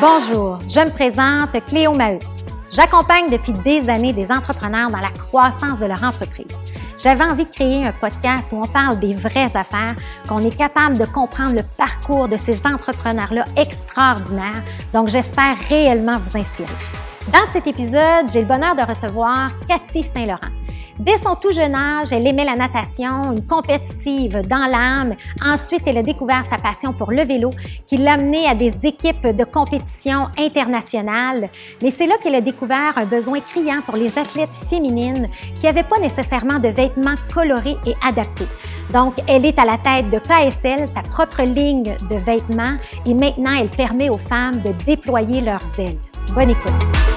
Bonjour, je me présente Cléo Maheu. J'accompagne depuis des années des entrepreneurs dans la croissance de leur entreprise. J'avais envie de créer un podcast où on parle des vraies affaires, qu'on est capable de comprendre le parcours de ces entrepreneurs-là extraordinaires. Donc, j'espère réellement vous inspirer. Dans cet épisode, j'ai le bonheur de recevoir Cathy Saint-Laurent. Dès son tout jeune âge, elle aimait la natation, une compétitive dans l'âme. Ensuite, elle a découvert sa passion pour le vélo qui l'a amenée à des équipes de compétition internationales. Mais c'est là qu'elle a découvert un besoin criant pour les athlètes féminines qui n'avaient pas nécessairement de vêtements colorés et adaptés. Donc, elle est à la tête de KSL, sa propre ligne de vêtements, et maintenant, elle permet aux femmes de déployer leurs ailes. Bonne écoute.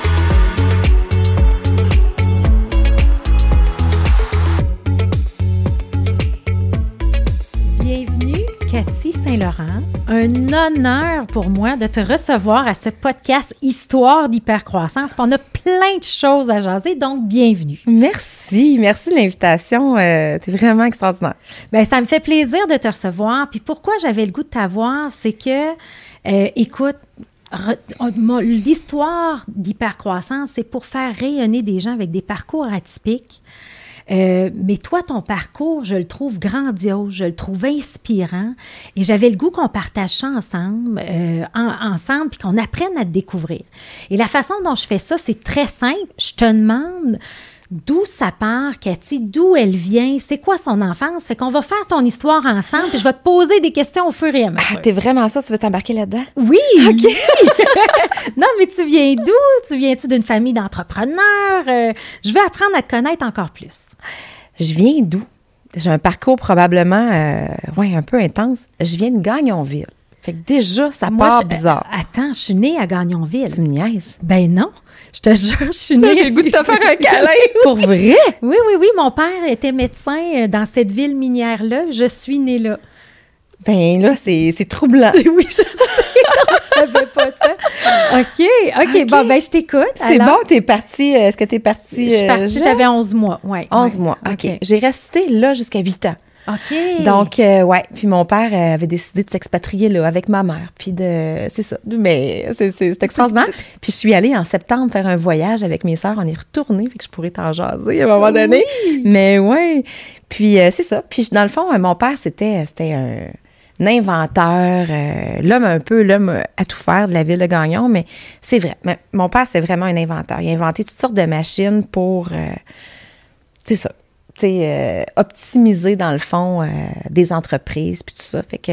Cathy Saint-Laurent. Un honneur pour moi de te recevoir à ce podcast Histoire d'hypercroissance. On a plein de choses à jaser, donc bienvenue. Merci, merci de l'invitation. Euh, T'es vraiment extraordinaire. Ben, ça me fait plaisir de te recevoir. Puis pourquoi j'avais le goût de t'avoir, c'est que, euh, écoute, l'histoire d'hypercroissance, c'est pour faire rayonner des gens avec des parcours atypiques. Euh, mais toi, ton parcours, je le trouve grandiose, je le trouve inspirant et j'avais le goût qu'on partage ça ensemble, euh, ensemble, puis qu'on apprenne à te découvrir. Et la façon dont je fais ça, c'est très simple. Je te demande d'où ça part, Cathy, d'où elle vient, c'est quoi son enfance? Fait qu'on va faire ton histoire ensemble, puis je vais te poser des questions au fur et à mesure. Ah, t'es vraiment ça? Tu veux t'embarquer là-dedans? Oui! OK! non, mais tu viens d'où? Tu viens-tu d'une famille d'entrepreneurs? Euh, je veux apprendre à te connaître encore plus. Je viens d'où? J'ai un parcours probablement, euh, ouais, un peu intense. Je viens de Gagnonville. Fait que déjà, ça Moi, part je- bizarre. euh, attends, je suis née à Gagnonville. Tu me niaises? Ben non, je te jure, je suis née. J'ai le goût de te faire un câlin. Pour vrai? Oui, oui, oui, mon père était médecin euh, dans cette ville minière-là. Je suis née là. Ben là, c'est c'est troublant. Oui, je sais, on savait pas ça. OK, OK, bon, ben je t'écoute. C'est bon, t'es partie. euh, Est-ce que t'es partie? Je suis euh, partie, jeune? j'avais 11 mois, ouais. 11 ouais. mois. OK. J'ai resté là jusqu'à 8 ans. OK. Donc, euh, ouais. Puis mon père euh, avait décidé de s'expatrier là avec ma mère. Puis de. C'est ça. Mais c'est c'est- c'est extraordinaire. Puis je suis allée en septembre faire un voyage avec mes sœurs. On est retourné, fait que je pourrais t'en jaser à un moment donné. Mais ouais. Puis euh, c'est ça. Puis dans le fond, euh, mon père, c'était c'était un, un inventeur, euh, l'homme un peu, l'homme à tout faire de la ville de Gagnon. Mais c'est vrai. Mais mon père, c'est vraiment un inventeur. Il a inventé toutes sortes de machines pour. euh, c'est ça. Euh, optimiser dans le fond euh, des entreprises puis tout ça. Fait que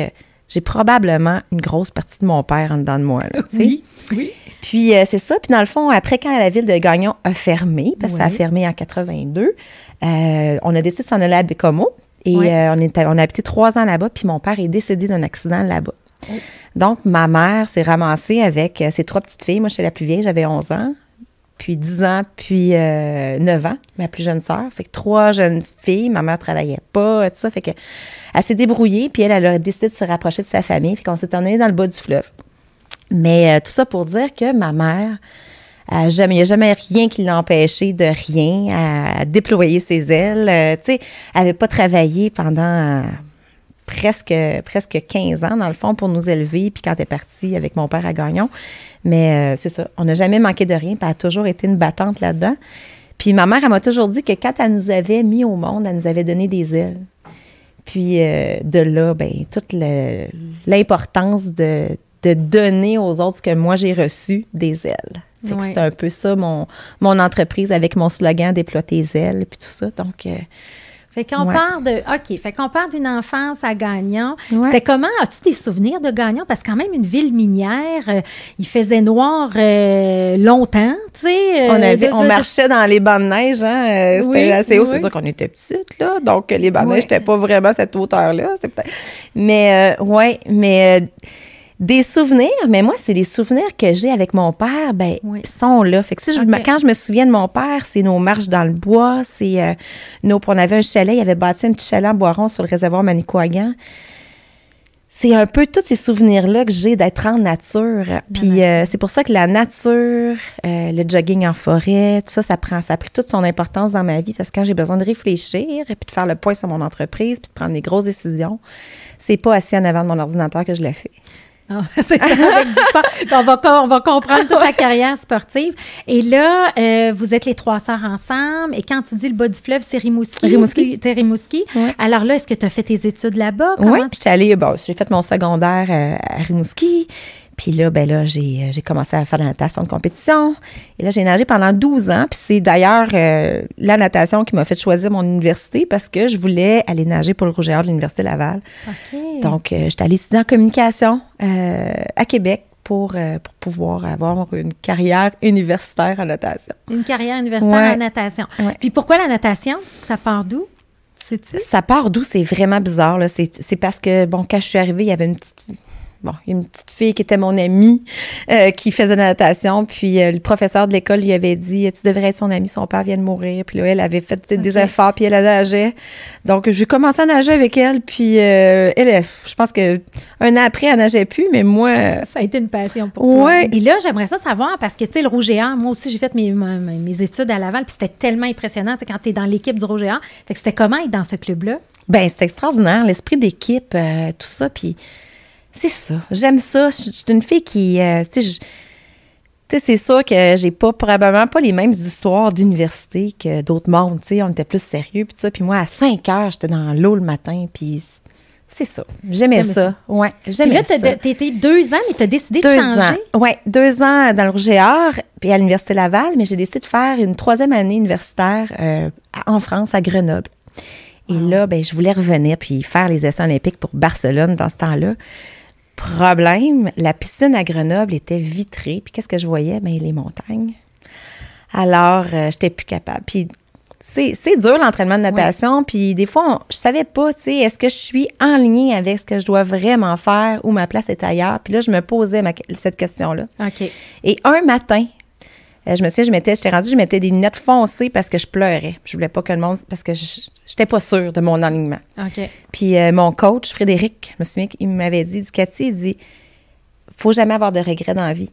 j'ai probablement une grosse partie de mon père en dedans de moi. Là. Oui, oui. Puis euh, c'est ça. Puis dans le fond, après quand la ville de Gagnon a fermé, parce que ça a fermé en 82, euh, on a décidé de s'en aller à Bécomo. Et Oui. on, est, on a habité trois ans là-bas, puis mon père est décédé d'un accident là-bas. Oh. Donc, ma mère s'est ramassée avec ses trois petites filles. Moi, j'étais la plus vieille, j'avais 11 ans, puis 10 ans, puis euh, 9 ans, ma plus jeune sœur. Fait que trois jeunes filles, ma mère travaillait pas, tout ça. Fait que elle s'est débrouillée, puis elle, a décidé de se rapprocher de sa famille. Fait qu'on s'est emmené dans le bas du fleuve. Mais euh, tout ça pour dire que ma mère, jamais, il n'y a jamais rien qui l'a de rien, à, déployer ses ailes. Euh, tu sais, elle n'avait pas travaillé pendant euh, presque, presque 15 ans, dans le fond, pour nous élever, puis quand elle est partie avec mon père à Gagnon. Mais euh, c'est ça, on n'a jamais manqué de rien, puis elle a toujours été une battante là-dedans. Puis ma mère, elle m'a toujours dit que quand elle nous avait mis au monde, elle nous avait donné des ailes. Puis euh, de là, ben, toute l'importance de, de donner aux autres ce que moi j'ai reçu des ailes. C'est un peu ça mon, mon entreprise avec mon slogan Déploie tes ailes, puis tout ça. Donc, euh, Fait qu'on Ouais. part de. OK. Fait qu'on part d'une enfance à Gagnon. Ouais. C'était comment? As-tu des souvenirs de Gagnon? Parce que quand même, une ville minière, euh, il faisait noir euh, longtemps, tu sais. euh, on, avait, de- on de- marchait dans les bancs de neige, hein, c'était Oui, assez haut. oui. C'est sûr qu'on était petites, là. Donc, les bancs de Oui. neige n'étaient pas vraiment à cette hauteur-là. c'est peut-être- Mais, ouais, mais des souvenirs, mais moi, c'est les souvenirs que j'ai avec mon père, ben, Oui. sont là. Fait que si je, quand je me souviens de mon père, c'est nos marches dans le bois, c'est euh, nos, on avait un chalet, il avait bâti un petit chalet en Boiron sur le réservoir Manicouagan. C'est un peu tous ces souvenirs-là que j'ai d'être en nature. Puis euh, c'est pour ça que la nature, euh, le jogging en forêt, tout ça, ça prend, ça a pris toute son importance dans ma vie parce que quand j'ai besoin de réfléchir et puis de faire le point sur mon entreprise puis de prendre des grosses décisions, c'est pas assis en avant de mon ordinateur que je le fais. C'est ça, avec du sport. Puis on, va, on va comprendre toute ta carrière sportive. Et là, euh, vous êtes les trois sœurs ensemble. Et quand tu dis le bas du fleuve, c'est Rimouski. Rimouski. Rimouski? Alors là, est-ce que tu as fait tes études là-bas? Comment Oui, j'étais allée, bon, j'ai fait mon secondaire euh, à Rimouski. Puis là, ben là, j'ai, euh, j'ai commencé à faire de la natation de compétition. Et là, j'ai nagé pendant 12 ans. Puis c'est d'ailleurs euh, la natation qui m'a fait choisir mon université parce que je voulais aller nager pour le Rouge et Or de l'Université Laval. Donc, euh, j'étais allée étudier en communication euh, à Québec pour, euh, pour pouvoir avoir une carrière universitaire en natation. Une carrière universitaire Ouais. en natation. Ouais. Puis pourquoi la natation? Ça part d'où? Ça part d'où? C'est vraiment bizarre. C'est parce que, bon, quand je suis arrivée, il y avait une petite. Bon, il y a une petite fille qui était mon amie euh, qui faisait de la natation. Puis euh, le professeur de l'école lui avait dit Tu devrais être son amie, son père vient de mourir. Puis là, elle avait fait des efforts, puis elle, nageait. Donc, j'ai commencé à nager avec elle. Puis euh, elle, je pense que un an après, elle nageait plus, mais moi. Ça a été une passion pour toi. Ouais. Et là, j'aimerais ça savoir parce que, tu sais, le Rouge et Or, moi aussi, j'ai fait mes, mes études à Laval, puis c'était tellement impressionnant, tu sais, quand tu es dans l'équipe du Rouge. Fait que c'était comment être dans ce club-là? Ben, c'est extraordinaire, l'esprit d'équipe, tout ça. Puis, c'est ça. J'aime ça. Je suis une fille qui, euh, tu sais, c'est sûr que j'ai pas, probablement pas les mêmes histoires d'université que d'autres mondes, tu sais. On était plus sérieux, puis ça. Puis moi, à 5 heures, j'étais dans l'eau le matin, puis c'est ça. J'aimais T'aimais ça. Ouais, j'aimais là, ça. t'as t'as été deux ans, mais tu as décidé de changer? Oui, deux ans dans le Rouge puis à l'Université Laval, mais j'ai décidé de faire une troisième année universitaire euh, en France, à Grenoble. Et là, ben, je voulais revenir puis faire les essais olympiques pour Barcelone dans ce temps-là. Problème, la piscine à Grenoble était vitrée. Puis qu'est-ce que je voyais? Ben, les montagnes. Alors, euh, j'étais plus capable. Puis c'est c'est dur l'entraînement de natation. Puis des fois, on- je savais pas, tu sais, est-ce que je suis en ligne avec ce que je dois vraiment faire ou ma place est ailleurs? Puis là, je me posais ma- cette question-là. OK. Et un matin, euh, je me souviens, je mettais, j'étais rendue, je mettais des lunettes foncées parce que je pleurais. Je voulais pas que le monde, parce que je j'étais pas sûre de mon alignement. OK. Puis euh, mon coach, Frédéric, je me souviens qu'il m'avait dit, il dit, Cathy, il dit, faut jamais avoir de regrets dans la vie.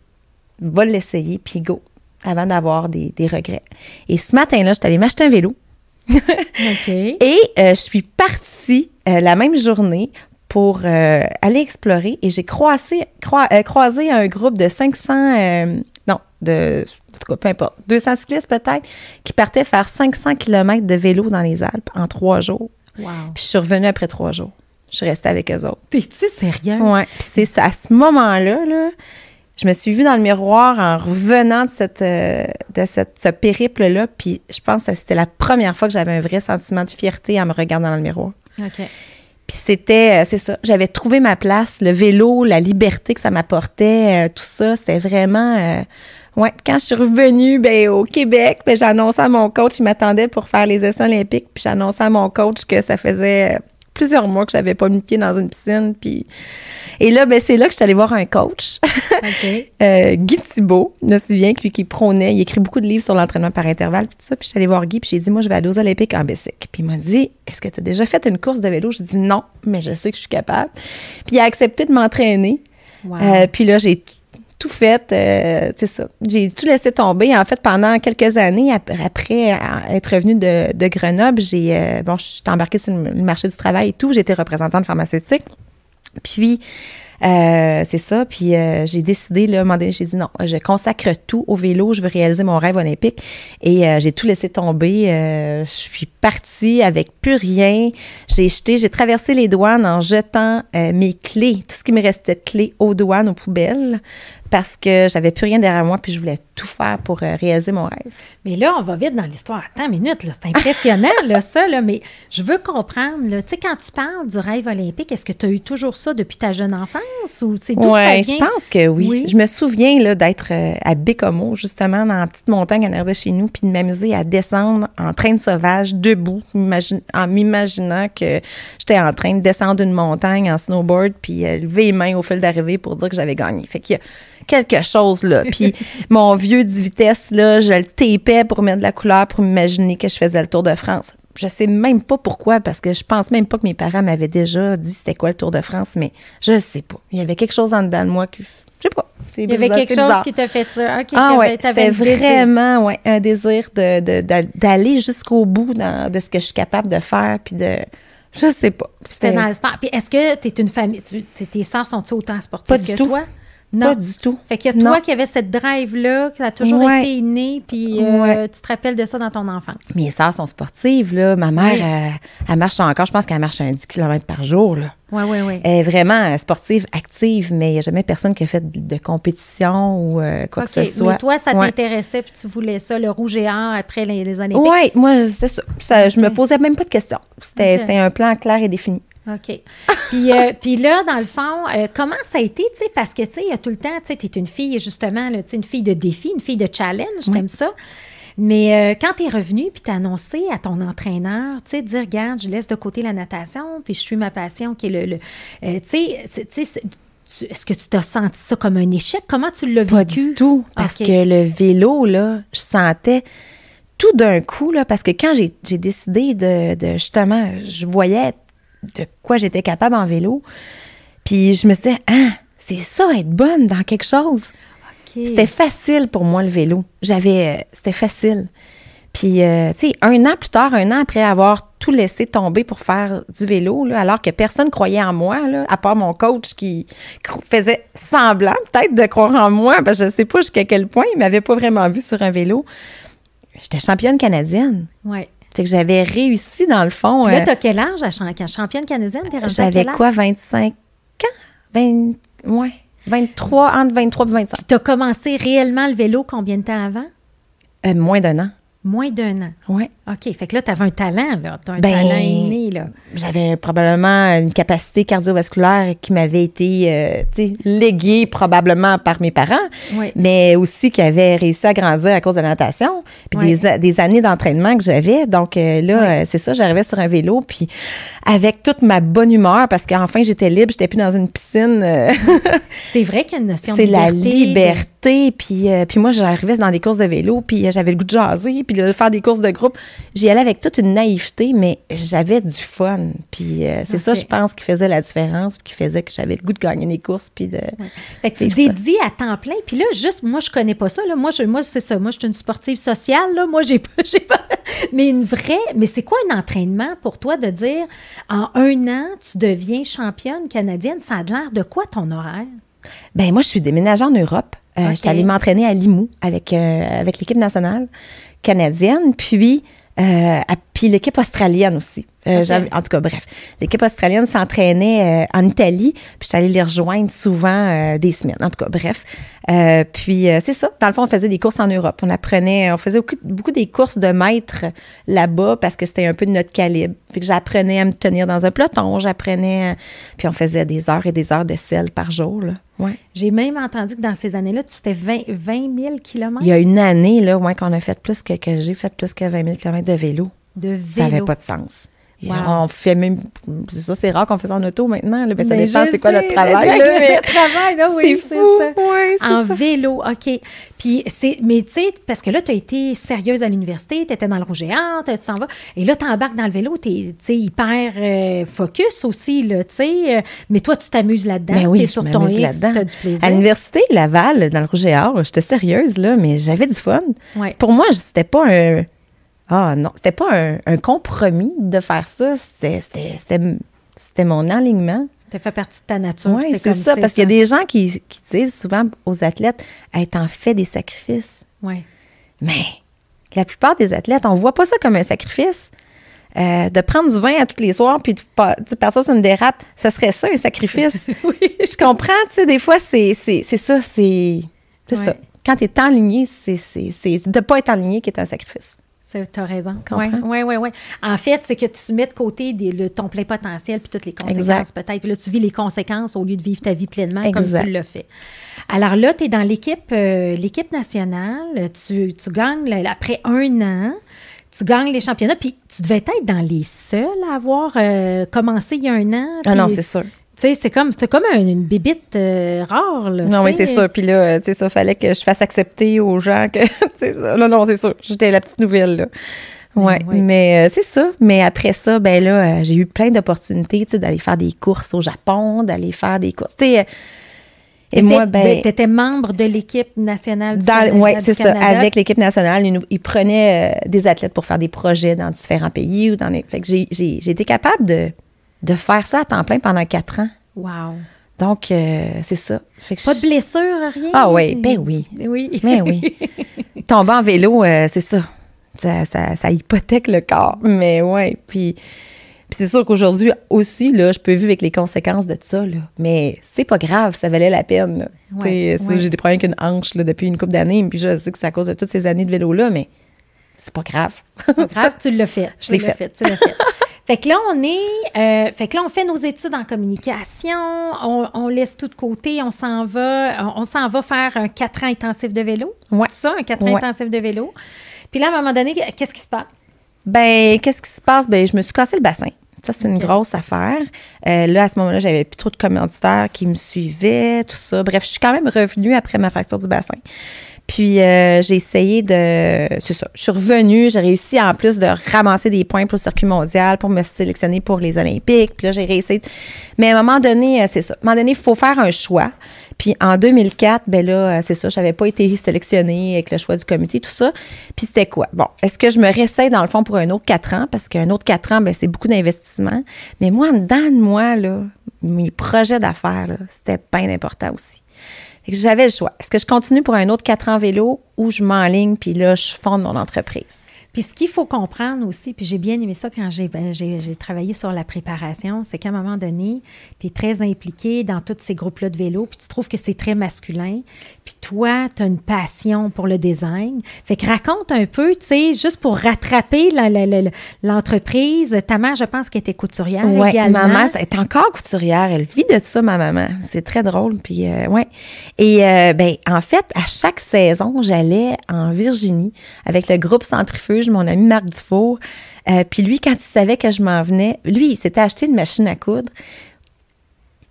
Va l'essayer, puis go, avant d'avoir des, des regrets. Et ce matin-là, j'étais allée m'acheter un vélo. OK. Et euh, je suis partie la même journée pour euh, aller explorer et j'ai croisé, croi- euh, croisé un groupe de 500, euh, non, de, en tout cas, peu importe, 200 cyclistes peut-être, qui partaient faire 500 km de vélo dans les Alpes en trois jours. Wow. Puis je suis revenue après trois jours. Je suis restée avec eux autres. T'es-tu sérieux? Ouais. Puis c'est à ce moment-là, là, je me suis vue dans le miroir en revenant de, cette, euh, de cette, ce périple-là. Puis je pense que c'était la première fois que j'avais un vrai sentiment de fierté en me regardant dans le miroir. OK. Puis c'était, euh, c'est ça, j'avais trouvé ma place, le vélo, la liberté que ça m'apportait, euh, tout ça, c'était vraiment... euh, ouais, quand je suis revenue ben, au Québec, ben, j'annonçais à mon coach, il m'attendait pour faire les essais olympiques, puis j'annonçais à mon coach que ça faisait euh, plusieurs mois que j'avais pas mis pied dans une piscine, puis... Et là, ben, c'est là que je suis allée voir un coach, euh, Guy Thibault, je me souviens que lui qui prônait, il écrit beaucoup de livres sur l'entraînement par intervalle, puis tout ça. Puis je suis allée voir Guy, puis j'ai dit, moi, je vais aller aux Olympiques en bicycle. Puis il m'a dit, est-ce que tu as déjà fait une course de vélo? Je dis non, mais je sais que je suis capable. Puis il a accepté de m'entraîner. Wow. Euh, puis là, j'ai tout fait, euh, c'est ça. J'ai tout laissé tomber. En fait, pendant quelques années, ap- après euh, être revenue de, Grenoble, j'ai, euh, bon, je suis embarquée sur le marché du travail et tout. J'étais représentante pharmaceutique. Puis, euh, c'est ça. Puis, euh, j'ai décidé, là, un j'ai dit non, je consacre tout au vélo. Je veux réaliser mon rêve olympique. Et euh, j'ai tout laissé tomber. Euh, je suis partie avec plus rien. J'ai jeté, j'ai traversé les douanes en jetant mes clés, tout ce qui me restait de clés aux douanes, aux poubelles, parce que j'avais plus rien derrière moi. Puis, je voulais tout faire pour euh, réaliser mon rêve. Mais là, on va vite dans l'histoire. Attends une minute, c'est impressionnant, là, ça, là, mais je veux comprendre, tu sais, quand tu parles du rêve olympique, est-ce que tu as eu toujours ça depuis ta jeune enfance ou c'est d'où Ouais, ça je vient? pense que oui. Oui. Je me souviens là, d'être euh, à Bécomo, justement, dans la petite montagne en arrière de chez nous, puis de m'amuser à descendre en train de sauvage, debout, en m'imaginant que j'étais en train de descendre une montagne en snowboard, puis euh, lever les mains au fil d'arrivée pour dire que j'avais gagné. Fait qu'il y a quelque chose là. Puis mon vieux 10 vitesses, là, je le tapais pour mettre de la couleur, pour m'imaginer que je faisais le Tour de France. Je sais même pas pourquoi, parce que je pense même pas que mes parents m'avaient déjà dit c'était quoi le Tour de France, mais je sais pas. Il y avait quelque chose en dedans de moi qui. Je sais pas. Il y avait quelque chose bizarre. qui t'a fait ça. OK, Ah ouais, c'était vraiment ouais, un désir de, de- d'a- d'aller jusqu'au bout dans- de ce que je suis capable de faire, puis de... Je sais pas. C'était dans le sport. Puis est-ce que tu es une famille, tu- tes sœurs sont-elles autant sportives Pas du que tout. toi? Pas du tout. Fait qu'il y a toi Non. qui avais cette drive-là, qui a toujours Ouais. été innée, puis euh, Ouais. tu te rappelles de ça dans ton enfance. Mes sœurs sont sportives, là. Ma mère, Oui. elle, elle marche encore. Je pense qu'elle marche un 10 km par jour, là. Oui, oui, oui. Elle est vraiment euh, sportive, active, mais il n'y a jamais personne qui a fait de, de compétition ou euh, quoi que ce soit. mais toi, ça Ouais. t'intéressait, puis tu voulais ça, le rouge et or, après les, les Olympiques? Oui, moi, c'était ça. Ça, Je me posais même pas de questions. C'était un plan clair et défini. OK. Puis, euh, puis là, dans le fond, euh, comment ça a été, tu sais, parce que, tu sais, il y a tout le temps, tu sais, tu es une fille, justement, tu sais, une fille de défi, une fille de challenge, t'aimes ça. Mais euh, quand tu es revenue, puis tu as annoncé à ton entraîneur, tu sais, dire, regarde, je laisse de côté la natation, puis je suis ma passion, qui est le. le- euh, tu sais, est-ce que tu t'as senti ça comme un échec? Comment tu l'as vécu? Pas du tout. Parce que le vélo, là, je sentais tout d'un coup, là, parce que quand j'ai j'ai décidé de, de, justement, je voyais de quoi j'étais capable en vélo, puis je me disais, ah, c'est ça, être bonne dans quelque chose. C'était facile pour moi, le vélo. J'avais. euh, C'était facile. Puis, euh, tu sais, un an plus tard, un an après avoir tout laissé tomber pour faire du vélo, là, alors que personne croyait en moi, là, à part mon coach qui faisait semblant peut-être de croire en moi, parce que je sais pas jusqu'à quel point il m'avait pas vraiment vu sur un vélo. J'étais championne canadienne. Ouais. Fait que j'avais réussi, dans le fond. Là, euh, tu as quel âge à champ- championne canadienne? J'avais quoi, 25 ans? 20, ouais, 23, entre 23 et 25. Tu as commencé réellement le vélo combien de temps avant? Euh, moins d'un an. Moins d'un an. Ouais. OK. Fait que là, tu avais un talent, là. Tu as un Ben, talent inné, là. j'avais probablement une capacité cardiovasculaire qui m'avait été euh, tu sais, léguée probablement par mes parents, Oui. mais aussi qui avait réussi à grandir à cause de la natation, puis Oui. des, des années d'entraînement que j'avais. Donc euh, là, euh, c'est ça, j'arrivais sur un vélo, puis avec toute ma bonne humeur, parce qu'enfin j'étais libre, j'étais plus dans une piscine. euh, C'est vrai qu'il y a une notion de c'est la liberté. liberté. Puis, puis moi, j'arrivais dans des courses de vélo, puis j'avais le goût de jaser, puis de faire des courses de groupe. J'y allais avec toute une naïveté, mais j'avais du fun. Puis euh, c'est ça, je pense, qui faisait la différence, puis qui faisait que j'avais le goût de gagner des courses, puis de... Fait que tu dédies à temps plein. Puis là, juste, moi, je connais pas ça. Là. Moi, je, moi c'est ça. Moi, je suis une sportive sociale. Là. Moi, j'ai pas, j'ai pas. Mais une vraie. Mais c'est quoi un entraînement pour toi de dire en un an, tu deviens championne canadienne? Ça a l'air de quoi ton horaire? Ben moi, je suis déménagée en Europe. Euh. J'étais allée m'entraîner à Limoux avec, euh, avec l'équipe nationale canadienne, puis, euh, à- puis l'équipe australienne aussi. Euh, En tout cas, bref, l'équipe australienne s'entraînait euh, en Italie, puis allée les rejoindre souvent euh, des semaines. En tout cas, bref. Puis c'est ça. Dans le fond, on faisait des courses en Europe. On apprenait, on faisait beaucoup, beaucoup des courses de maîtres là-bas parce que c'était un peu de notre calibre. Fait que j'apprenais à me tenir dans un peloton, j'apprenais, puis on faisait des heures et des heures de selle par jour. Là. Ouais. J'ai même entendu que dans ces années-là, tu t'es 20, 20 000 kilomètres Il y a une année, là, ouais, qu'on a fait plus que, que j'ai fait plus que 20 000 km de vélo. de vélo. Ça n'avait pas de sens. Wow. On fait même. C'est ça, c'est rare qu'on fait ça en auto maintenant. Là, ça Mais dépend c'est quoi notre travail. le- là, mais travail, oui, c'est ça. En ça. vélo, OK. Puis, c'est, mais tu sais, parce que là, tu as été sérieuse à l'université, tu étais dans le rouge et or, tu t'en vas. Et là, tu embarques dans le vélo, tu es hyper euh, focus aussi, là, tu sais. euh, mais toi, tu t'amuses là-dedans. Ben tu oui, es je sur ton là-dedans. tu as du plaisir. À l'université Laval, dans le Rouge et Or, j'étais sérieuse, là, mais j'avais du fun. Ouais. Pour moi, c'était pas un. Ah non, c'était pas un, un compromis de faire ça. C'était- mon alignement. Ça fait partie de ta nature. Oui, c'est ça. Parce qu'il y a des gens qui, qui disent souvent aux athlètes être en fait des sacrifices. Ouais. Mais la plupart des athlètes, on voit pas ça comme un sacrifice. Euh, de prendre du vin à tous les soirs puis de sais, partir sur une dérape, ce serait ça un sacrifice. oui. Je comprends, tu sais, des fois, c'est ça, c'est Ouais. ça. Quand tu es enligné, c'est de ne pas être enligné qui est un sacrifice. Tu as raison. Oui, oui, oui. Ouais. En fait, c'est que tu mets de côté des- le, ton plein potentiel puis toutes les conséquences, peut-être. Puis là, tu vis les conséquences au lieu de vivre ta vie pleinement comme tu l'as fait. Alors là, tu es dans l'équipe euh, l'équipe nationale. Tu, tu gagnes, là, après un an, tu gagnes les championnats. Puis tu devais être dans les seuls à avoir euh, commencé il y a un an. Ah non, c'est sûr. Tu sais, c'est comme, c'était comme un- une bébite euh, rare. Là, Non, oui, c'est sûr. Puis là, tu sais, ça, fallait que je fasse accepter aux gens que, ça. Non, non, c'est sûr. J'étais la petite nouvelle, là. Ouais, Oui. mais euh, c'est ça. Mais après ça, ben là, euh, j'ai eu plein d'opportunités, tu sais, d'aller faire des courses au Japon, d'aller faire des courses. Tu sais, et moi, ben. Tu étais membre de l'équipe nationale du Dans, du c'est ça. Canada. Avec l'équipe nationale, ils, prenaient euh, des athlètes pour faire des projets dans différents pays ou dans les. Fait que j'ai été capable de, de faire ça à temps plein pendant quatre ans. Wow. Donc, euh, c'est ça. Fait que Pas de blessure, rien? Ah oui, ben oui. Oui. Ben oui. Tomber en vélo, euh, c'est ça. Ça, ça. ça hypothèque le corps. Mais ouais, puis... Puis c'est sûr qu'aujourd'hui aussi, là, je peux vivre avec les conséquences de ça, là. Mais c'est pas grave, ça valait la peine. Ouais, ouais. J'ai des problèmes avec une hanche, là, depuis une couple d'années, puis je sais que c'est à cause de toutes ces années de vélo-là, mais c'est pas grave. Pas grave, tu l'as fait. Je l'ai l'as fait. Tu l'as fait. fait que là, on est. euh, fait que là, on fait nos études en communication. On, on laisse tout de côté. On s'en va. On, on s'en va faire un 4 ans intensif de vélo. C'est Ouais. ça, un 4 ans Ouais. intensif de vélo. Puis là, à un moment donné, qu'est-ce qui se passe? Ben, qu'est-ce qui se passe? Ben, je me suis cassé le bassin. Ça, c'est une grosse affaire. Euh, là, à ce moment-là, j'avais plus trop de commanditaires qui me suivaient, tout ça. Bref, je suis quand même revenue après ma fracture du bassin. Puis, euh, j'ai essayé de. C'est ça. Je suis revenue. J'ai réussi, en plus, de ramasser des points pour le circuit mondial, pour me sélectionner pour les Olympiques. Puis là, j'ai réussi. Mais à un moment donné, euh, c'est ça. À un moment donné, il faut faire un choix. Puis en 2004, ben là, euh, c'est ça, j'avais pas été sélectionnée avec le choix du comité, tout ça. Puis c'était quoi? Bon, est-ce que je me réessaye dans le fond pour un autre quatre ans? Parce qu'un autre quatre ans, ben c'est beaucoup d'investissement. Mais moi, en dedans de moi, là, mes projets d'affaires, c'était bien important aussi. J'avais le choix. Est-ce que je continue pour un autre quatre ans vélo ou je m'enligne puis là, je fonde mon entreprise? Puis ce qu'il faut comprendre aussi, puis j'ai bien aimé ça quand j'ai ben, j'ai- travaillé sur la préparation, c'est qu'à un moment donné, tu es très impliqué dans tous ces groupes-là de vélo, puis tu trouves que c'est très masculin. Puis toi, tu as une passion pour le design. Fait que raconte un peu, tu sais, juste pour rattraper l'entreprise. Ta mère, je pense qu'elle était couturière Ouais, également. maman, elle est encore couturière. Elle vit de ça, ma maman. C'est très drôle. Puis, euh, ouais. Et, euh, ben, en fait, à chaque saison, j'allais en Virginie avec le groupe Centrifuge, mon ami Marc Dufour. Euh, puis lui, quand il savait que je m'en venais, lui, il s'était acheté une machine à coudre.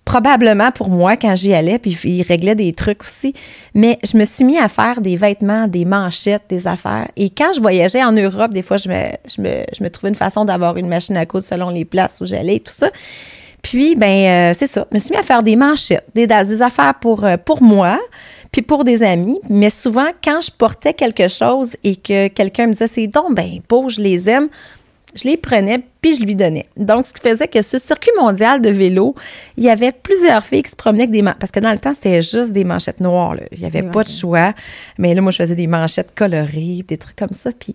Probablement pour moi quand j'y allais, puis il réglait des trucs aussi. Mais je me suis mis à faire des vêtements, des manchettes, des affaires. Et quand je voyageais en Europe, des fois, je me, je me, je trouvais une façon d'avoir une machine à coudre selon les places où j'allais et tout ça. Puis, ben, euh, c'est ça. Je me suis mis à faire des manchettes, des, affaires pour, euh, pour moi, puis pour des amis. Mais souvent, quand je portais quelque chose et que quelqu'un me disait, c'est donc, ben, beau, je les aime, je les prenais puis je lui donnais. Donc, ce qui faisait que ce circuit mondial de vélo, il y avait plusieurs filles qui se promenaient avec des manchettes. Parce que dans le temps, c'était juste des manchettes noires. là. Il n'y avait pas de choix. Mais là, moi, je faisais des manchettes colorées, des trucs comme ça. Puis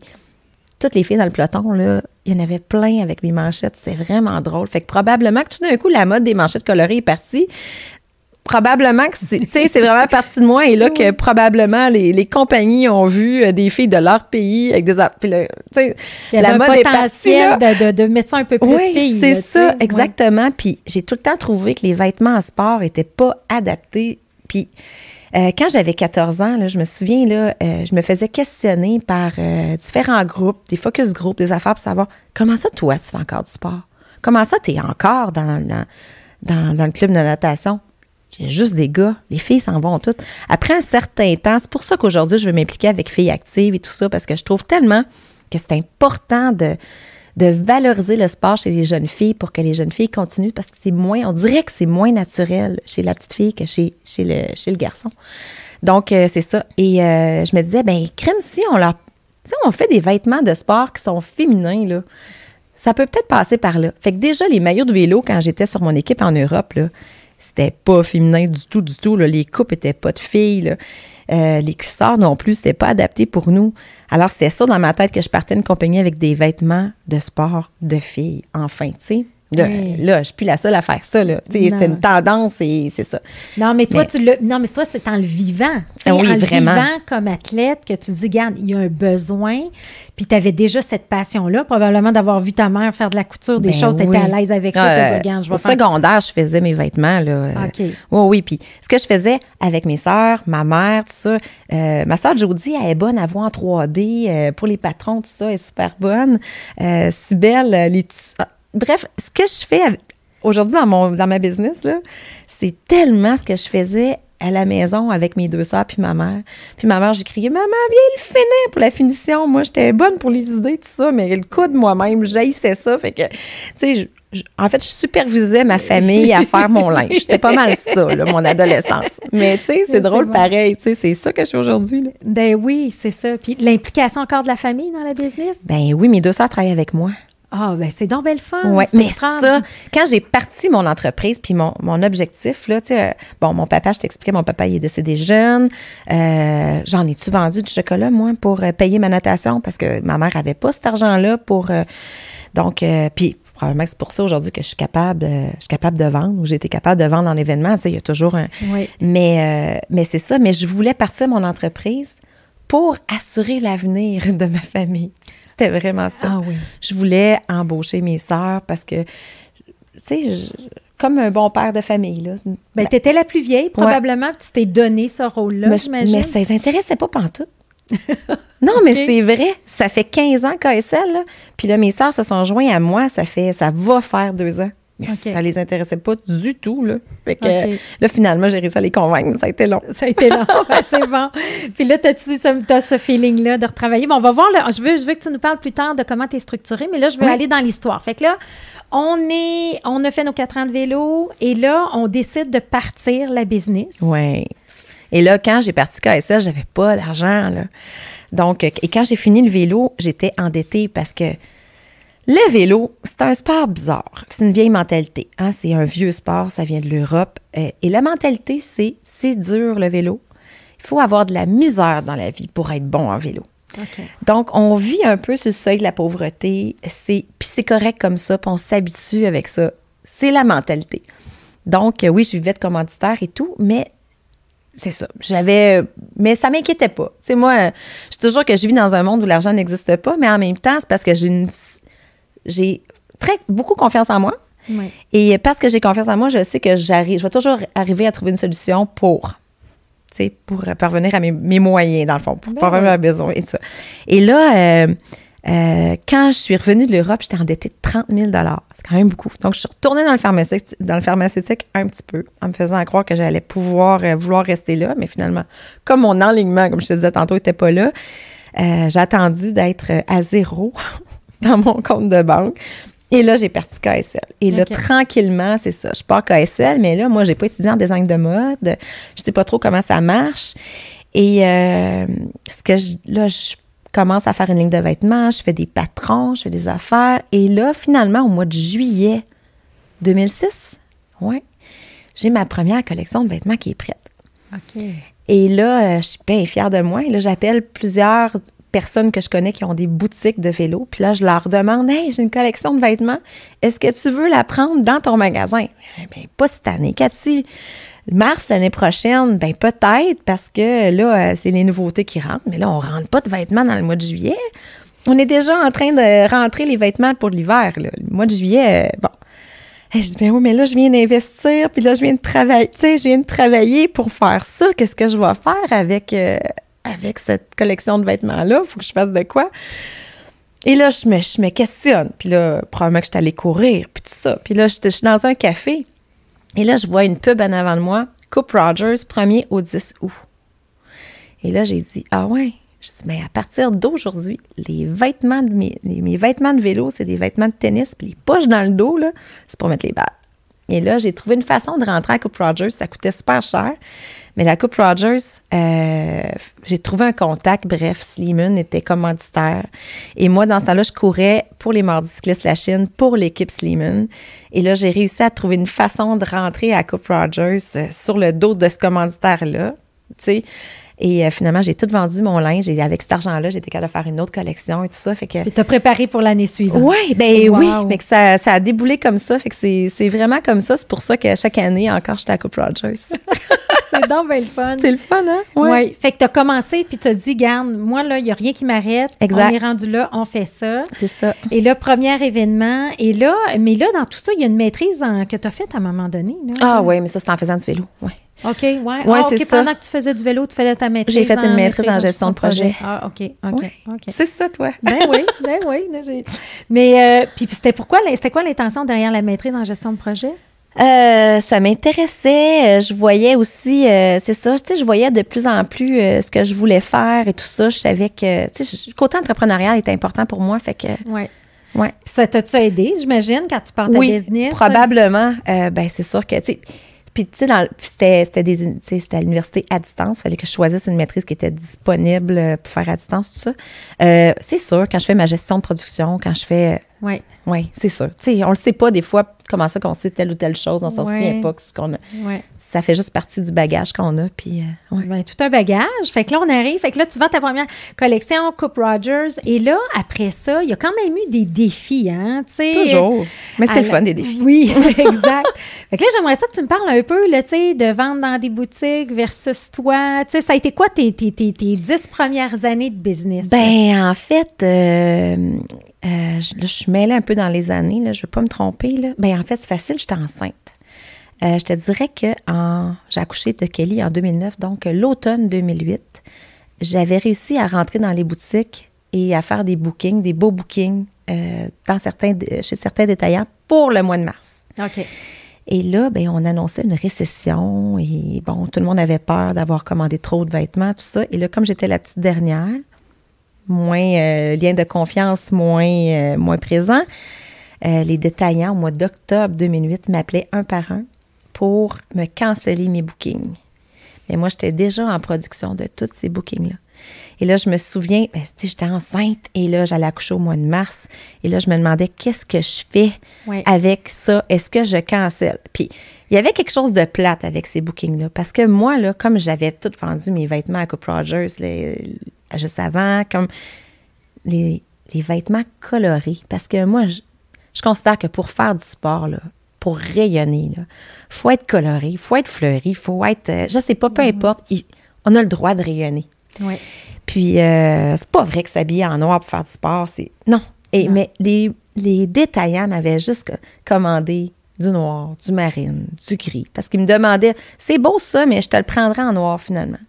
toutes les filles dans le peloton, là, il y en avait plein avec mes manchettes. C'est vraiment drôle. Fait que probablement que tout d'un coup, la mode des manchettes colorées est partie. Probablement que c'est, c'est vraiment parti de moi et là que probablement les, les compagnies ont vu euh, des filles de leur pays avec des, puis sais, Il y avait la un mode est partie potentiel de, de, de mettre ça un peu plus Oui, fille. c'est ça, exactement. Puis j'ai tout le temps trouvé que les vêtements en sport n'étaient pas adaptés. Puis euh, quand j'avais 14 ans, là, je me souviens, là, euh, je me faisais questionner par euh, différents groupes, des focus groups, des affaires pour savoir comment ça, toi, tu fais encore du sport? Comment ça, tu es encore dans, dans, dans, dans le club de natation? A juste des gars. Les filles s'en vont toutes. Après un certain temps, c'est pour ça qu'aujourd'hui, je veux m'impliquer avec Filles Actives et tout ça, parce que je trouve tellement que c'est important de, valoriser le sport chez les jeunes filles pour que les jeunes filles continuent, parce que c'est moins, on dirait que c'est moins naturel chez la petite fille que chez, chez, le, chez le garçon. Donc, euh, c'est ça. Et euh, je me disais, ben, crème, si on leur. Si on fait des vêtements de sport qui sont féminins, là, ça peut peut-être passer par là. Fait que déjà, les maillots de vélo, quand j'étais sur mon équipe en Europe, là, c'était pas féminin du tout, du tout. Les coupes étaient pas de filles. Euh, les cuissards non plus, c'était pas adapté pour nous. Alors, c'est ça dans ma tête que je partais d'une compagnie avec des vêtements de sport de filles, enfin, tu sais. Là, Oui. là, je suis plus la seule à faire ça. C'était une tendance et c'est ça. Non, mais toi, Mais- tu le, non, mais toi, c'est en le vivant. Ah oui, en le vivant comme athlète, que tu dis, regarde, il y a un besoin, puis tu avais déjà cette passion-là, probablement d'avoir vu ta mère faire de la couture, des Ben choses, tu étais oui. à l'aise avec ça, Euh, je vais au faire. secondaire, je faisais mes vêtements. Là, euh, OK. Oui, oui. Puis ce que je faisais avec mes sœurs, ma mère, tout ça, euh, ma sœur Jodie, elle est bonne à voir en 3D. euh, pour les patrons, tout ça, elle est super bonne. Euh, si belle, euh, les tissus- ah, Bref, ce que je fais aujourd'hui dans, mon, dans ma business, là, c'est tellement ce que je faisais à la maison avec mes deux sœurs puis ma mère. Puis ma mère, j'ai crié « Maman, viens le finir pour la finition. » Moi, j'étais bonne pour les idées, tout ça, mais le coup de moi-même, j'haïssais ça. Fait que, tu sais, en fait, je supervisais ma famille à faire mon linge. C'était pas mal ça, là, mon adolescence. Mais tu sais, c'est drôle bon. pareil. Tu sais, c'est ça que je fais aujourd'hui. Ben oui, c'est ça. Puis l'implication encore de la famille dans la business? Ben oui, mes deux sœurs travaillent avec moi. Ah, ben c'est donc belle fun. Ouais, mais ça, quand j'ai parti mon entreprise, puis mon, mon objectif, là, tu sais, euh, bon, mon papa, je t'expliquais, mon papa, il est décédé jeune. Euh, J'en ai-tu vendu du chocolat, moi, pour euh, payer ma natation? Parce que ma mère avait pas cet argent-là pour... euh, donc, puis probablement que c'est pour ça aujourd'hui que je suis capable, je suis capable de vendre, ou j'ai été capable de vendre en événement. Tu sais, il y a toujours un... Oui. Mais, mais c'est ça, mais je voulais partir mon entreprise pour assurer l'avenir de ma famille. C'était vraiment ça Ah oui. je voulais embaucher mes sœurs parce que, tu sais, comme un bon père de famille, là. Ben, tu étais la plus vieille, probablement, puis tu t'es donné ce rôle-là, mais, j'imagine. mais ça les intéressait pas pantoute. non, mais c'est vrai. Ça fait 15 ans KSL, là. Puis là, mes sœurs se sont joints à moi. Ça fait, ça va faire deux ans. Mais Ok. ça les intéressait pas du tout, là. Fait que, là, finalement, j'ai réussi à les convaincre. Ça a été long. Ça a été long, c'est bon. Puis là, ce, t'as ce feeling-là de retravailler? Bon, on va voir, là, je, veux, je veux que tu nous parles plus tard de comment tu es structuré, mais là, je veux Oui. aller dans l'histoire. Fait que là, on, est, on a fait nos quatre ans de vélo et là, on décide de partir la business. Oui. Et là, quand j'ai parti KSL, j'avais pas d'argent, là. Donc, et quand j'ai fini le vélo, j'étais endettée parce que le vélo, c'est un sport bizarre. C'est une vieille mentalité. Hein? C'est un vieux sport, ça vient de l'Europe. Euh, et la mentalité, c'est c'est dur le vélo. Il faut avoir de la misère dans la vie pour être bon en vélo. Donc, on vit un peu sur le seuil de la pauvreté. C'est, puis c'est correct comme ça, puis on s'habitue avec ça. C'est la mentalité. Donc, euh, oui, je vivais de commanditaire et tout, mais c'est ça. J'avais. Mais ça m'inquiétait pas. Tu sais, moi, je dis toujours que je vis dans un monde où l'argent n'existe pas, mais en même temps, c'est parce que j'ai une. J'ai très beaucoup confiance en moi. Oui. Et parce que j'ai confiance en moi, je sais que j'arrive, je vais toujours arriver à trouver une solution pour, tu sais, pour parvenir à mes, mes moyens, dans le fond, pour Ben parvenir à mes besoins et tout ça. Et là, euh, euh, quand je suis revenue de l'Europe, j'étais endettée de 30 000 C'est quand même beaucoup. Donc, je suis retournée dans le pharmaceutique, dans le pharmaceutique un petit peu, en me faisant croire que j'allais pouvoir euh, vouloir rester là. Mais finalement, comme mon enlignement, comme je te disais tantôt, n'était pas là, euh, j'ai attendu d'être à zéro dans mon compte de banque. Et là, j'ai parti KSL. Et là, tranquillement, c'est ça. Je pars KSL, mais là, moi, j'ai pas étudié en design de mode. Je sais pas trop comment ça marche. Et euh, ce que je, là, je commence à faire une ligne de vêtements, je fais des patrons, je fais des affaires. Et là, finalement, au mois de juillet 2006, ouais, j'ai ma première collection de vêtements qui est prête. OK. Et là, euh, je suis bien fière de moi. Et là, j'appelle plusieurs personnes que je connais qui ont des boutiques de vélo. Puis là, je leur demande Hey, j'ai une collection de vêtements. Est-ce que tu veux la prendre dans ton magasin? Ben, pas cette année, Cathy. Mars l'année prochaine, ben peut-être, parce que là, euh, c'est les nouveautés qui rentrent. Mais là, on rentre pas de vêtements dans le mois de juillet. On est déjà en train de rentrer les vêtements pour l'hiver. Le mois de juillet, euh, bon. Hey, je dis, ben oui, mais là, je viens d'investir, puis là, je viens de travailler, je viens de travailler pour faire ça. Qu'est-ce que je vais faire avec, euh, avec cette collection de vêtements-là? Faut que je fasse de quoi? Et là, je me, je me questionne. Puis là, probablement que je suis allée courir, puis tout ça. Puis là, je suis dans un café. Et là, je vois une pub en avant de moi. Coupe Rogers, 1er au 10 août. Et là, j'ai dit, ah ouais. Je dis, mais à partir d'aujourd'hui, les vêtements de mes, mes vêtements de vélo, c'est des vêtements de tennis, puis les poches dans le dos, là, c'est pour mettre les balles. Et là, j'ai trouvé une façon de rentrer à Coupe Rogers. Ça coûtait super cher. Mais la Coupe Rogers, euh, j'ai trouvé un contact. Bref, Sleeman était commanditaire. Et moi, dans ce temps-là, je courais pour les Mardis Cyclistes La Chine, pour l'équipe Sleeman. Et là, j'ai réussi à trouver une façon de rentrer à Coupe Rogers euh, sur le dos de ce commanditaire-là. Tu sais. Et euh, finalement, j'ai tout vendu mon linge. Et avec cet argent-là, j'étais capable de faire une autre collection et tout ça. Fait que. T'as préparé pour l'année suivante. Oui, ben Wow. oui, mais que ça, ça a déboulé comme ça. Fait que c'est vraiment comme ça. C'est pour ça que chaque année, encore, j'étais à Coupe Rogers. C'est donc bien le fun. c'est le fun, hein? Oui. Fait que tu as commencé puis tu as dit, garde, moi, là, il n'y a rien qui m'arrête. Exact. On est rendu là, on fait ça. C'est ça. Et là, premier événement. Et là, mais là, dans tout ça, il y a une maîtrise en- que tu as faite à un moment donné. Là. Ah oui, mais ça, c'est en faisant du vélo. Ouais. OK, ouais. Ouais, Ah, c'est OK, ça. pendant que tu faisais du vélo, tu faisais ta maîtrise. J'ai fait une maîtrise en gestion de projet. Ah, OK, OK, Ouais. OK. C'est ça, toi. Ben oui, ben oui. Mais, euh, puis c'était pourquoi, c'était quoi l'intention derrière la maîtrise en gestion de projet? Euh, ça m'intéressait. Euh, Je voyais aussi, euh, c'est ça, tu sais, je voyais de plus en plus euh, ce que je voulais faire et tout ça. Je savais que, tu sais, le côté entrepreneurial était important pour moi. Fait que, Oui. ouais. Puis ça t'a-tu aidé, j'imagine, quand tu pars ta oui, business? probablement. Ben, c'est sûr que, tu sais, Puis, tu sais, c'était c'était à l'université à distance. Il fallait que je choisisse une maîtrise qui était disponible euh, pour faire à distance, tout ça. Euh, c'est sûr, quand je fais ma gestion de production, quand je fais. Oui. Oui, c'est sûr. Tu sais, on le sait pas des fois comment ça qu'on sait telle ou telle chose. On s'en Ouais. souvient pas. que ce qu'on a. Ouais. Ça fait juste partie du bagage qu'on a. Puis, euh, ouais. Ben, tout un bagage. Fait que là, on arrive. Fait que là, tu vends ta première collection, Coupe Rogers. Et là, après ça, il y a quand même eu des défis, hein, tu sais. Toujours. Mais c'est le fun des défis. Oui, exact. fait que là, j'aimerais ça que tu me parles un peu, là, tu sais, de vendre dans des boutiques versus toi. Tu sais, ça a été quoi tes, tes, tes, tes dix premières années de business? Ben, en fait, euh, euh, je, là, je suis mêlée un peu dans les années, là, je ne veux pas me tromper. Là. Ben, en fait, c'est facile, j'étais enceinte. Euh, je te dirais que j'ai accouché de Kelly en 2009, donc euh, l'automne 2008, j'avais réussi à rentrer dans les boutiques et à faire des bookings, des beaux bookings euh, dans certains, chez certains détaillants pour le mois de mars. OK. Et là, ben, on annonçait une récession et bon, tout le monde avait peur d'avoir commandé trop de vêtements, tout ça. Et là, comme j'étais la petite dernière, moins euh, lien de confiance, moins, euh, moins présent, euh, les détaillants au mois d'octobre 2008 m'appelaient un par un pour me canceller mes bookings. Mais moi, j'étais déjà en production de tous ces bookings-là. Et là, je me souviens, ben, j'étais enceinte et là, j'allais accoucher au mois de mars. Et là, je me demandais qu'est-ce que je fais avec ça? Est-ce que je cancelle? Puis, il y avait quelque chose de plate avec ces bookings-là. Parce que moi, là, comme j'avais tout vendu mes vêtements à Coupe Rogers les- juste avant, comme les, les vêtements colorés. Parce que moi, je, je considère que pour faire du sport, là, pour rayonner, il faut être coloré, il faut être fleuri, il faut être, euh, je sais pas, peu importe, il- on a le droit de rayonner. Oui. Puis, euh, c'est pas vrai que s'habiller en noir pour faire du sport, c'est. Non. Et, Mais les, les détaillants m'avaient juste co- commandé du noir, du marine, du gris. Parce qu'ils me demandaient, c'est beau ça, mais je te le prendrai en noir finalement.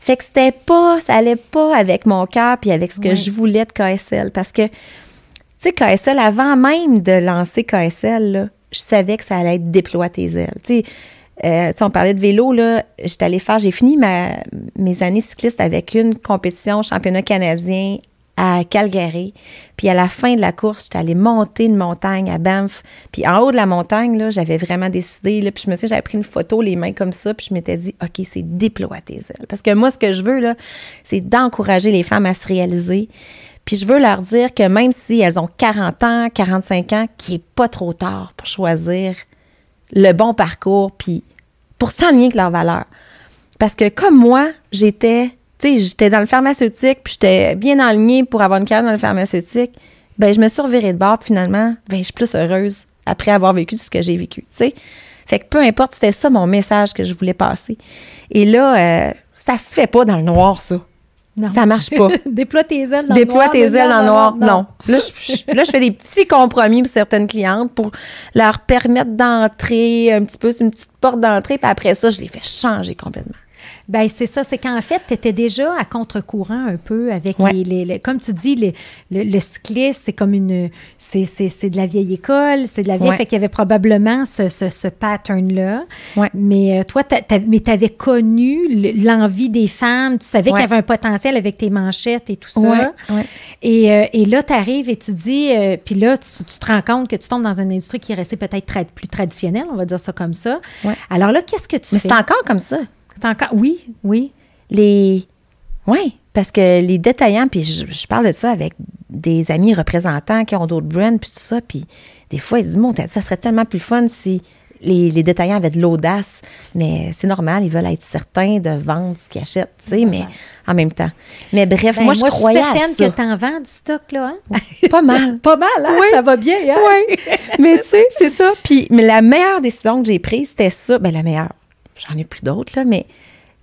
Fait que c'était pas, ça allait pas avec mon cœur puis avec ce que je voulais de KSL. Parce que, tu sais, KSL, avant même de lancer KSL, là, je savais que ça allait être déploie tes ailes. Tu sais, euh, tu sais, on parlait de vélo, là, j'étais allée faire, j'ai fini mes années cyclistes avec une compétition championnat canadien à Calgary. Puis à la fin de la course, j'étais allée monter une montagne à Banff. Puis en haut de la montagne, là, j'avais vraiment décidé, là, puis je me suis j'avais pris une photo, les mains comme ça, puis je m'étais dit, OK, c'est déploie tes ailes. Parce que moi, ce que je veux, là, c'est d'encourager les femmes à se réaliser. Puis je veux leur dire que même si elles ont 40 ans, 45 ans, qu'il n'est pas trop tard pour choisir le bon parcours, puis pour s'aligner avec leurs valeurs. Parce que comme moi, j'étais, tu sais, j'étais dans le pharmaceutique, puis j'étais bien alignée pour avoir une carrière dans le pharmaceutique, ben je me suis revirée de bord, puis finalement, ben je suis plus heureuse après avoir vécu tout ce que j'ai vécu, tu sais. Fait que peu importe, c'était ça mon message que je voulais passer. Et là, euh, ça se fait pas dans le noir, ça. Non. Ça marche pas. Déploie tes ailes dans Déploie le noir. tes mais ailes en noir. non, Non. Là, je, je- là, je fais des petits compromis pour certaines clientes pour leur permettre d'entrer un petit peu, c'est une petite porte d'entrée, puis après ça, je les fais changer complètement. Ben c'est ça, c'est qu'en fait, tu étais déjà à contre-courant un peu avec Ouais. les, les- les- Comme tu dis, les- le, le cycliste, c'est comme une. C'est, c'est, c'est de la vieille école, c'est de la vieille. Ouais. Fait qu'il y avait probablement ce, ce, ce pattern-là. Ouais. Mais euh, toi, mais avais connu le- l'envie des femmes, tu savais qu'il y avait un potentiel avec tes manchettes et tout ça. Et, euh, et là, tu arrives et tu dis, euh, puis là, tu, tu te rends compte que tu tombes dans une industrie qui est restée peut-être tra- plus traditionnelle, on va dire ça comme ça. Ouais. Alors là, qu'est-ce que tu Mais fais? c'est encore comme ça. Encore... Oui, oui. Les. Oui, parce que les détaillants, puis je, je parle de ça avec des amis représentants qui ont d'autres brands, puis tout ça, puis des fois, ils se disent, ça serait tellement plus fun si les, les détaillants avaient de l'audace, mais c'est normal, ils veulent être certains de vendre ce qu'ils achètent, tu sais, mais en même temps. Mais bref, Ben, moi, je croyais suis certaine à que tu en vends du stock, là. Hein? Pas mal. Pas mal, hein? Oui. Ça va bien, hein? Oui, mais tu sais, c'est ça. Puis, mais la meilleure décision que j'ai prise, c'était ça. Ben, la meilleure, j'en ai plus d'autres, là, mais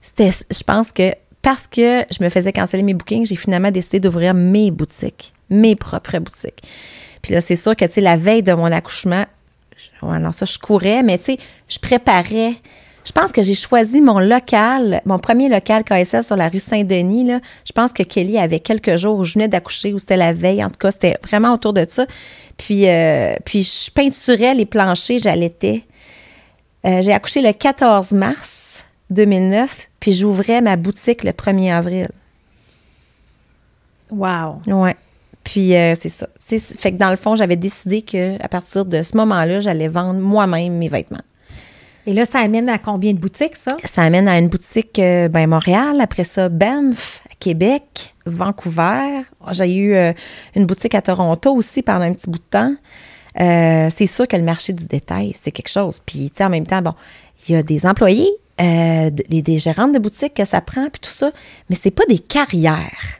c'était, je pense que parce que je me faisais canceller mes bookings, j'ai finalement décidé d'ouvrir mes boutiques, mes propres boutiques. Puis là, c'est sûr que, tu la veille de mon accouchement, ouais, non, ça, je courais, mais tu sais, je préparais. Je pense que j'ai choisi mon local, mon premier local KSL sur la rue Saint-Denis. Là. Je pense que Kelly avait quelques jours où je venais d'accoucher, ou c'était la veille. En tout cas, c'était vraiment autour de ça. Puis, euh, puis je peinturais les planchers, j'allaitais. Euh, j'ai accouché le 14 mars 2009, puis j'ouvrais ma boutique le 1er avril. Wow. Ouais. Puis euh, c'est ça. C'est, fait que dans le fond, j'avais décidé que à partir de ce moment-là, j'allais vendre moi-même mes vêtements. Et là, ça amène à combien de boutiques, ça? Ça amène à une boutique, euh, ben, Montréal, après ça, Banff, Québec, Vancouver. J'ai eu euh, une boutique à Toronto aussi pendant un petit bout de temps. Euh, c'est sûr que le marché du détail, c'est quelque chose. Puis, tu sais, en même temps, bon, il y a des employés, euh, des, des gérantes de boutique que ça prend, puis tout ça, mais c'est pas des carrières.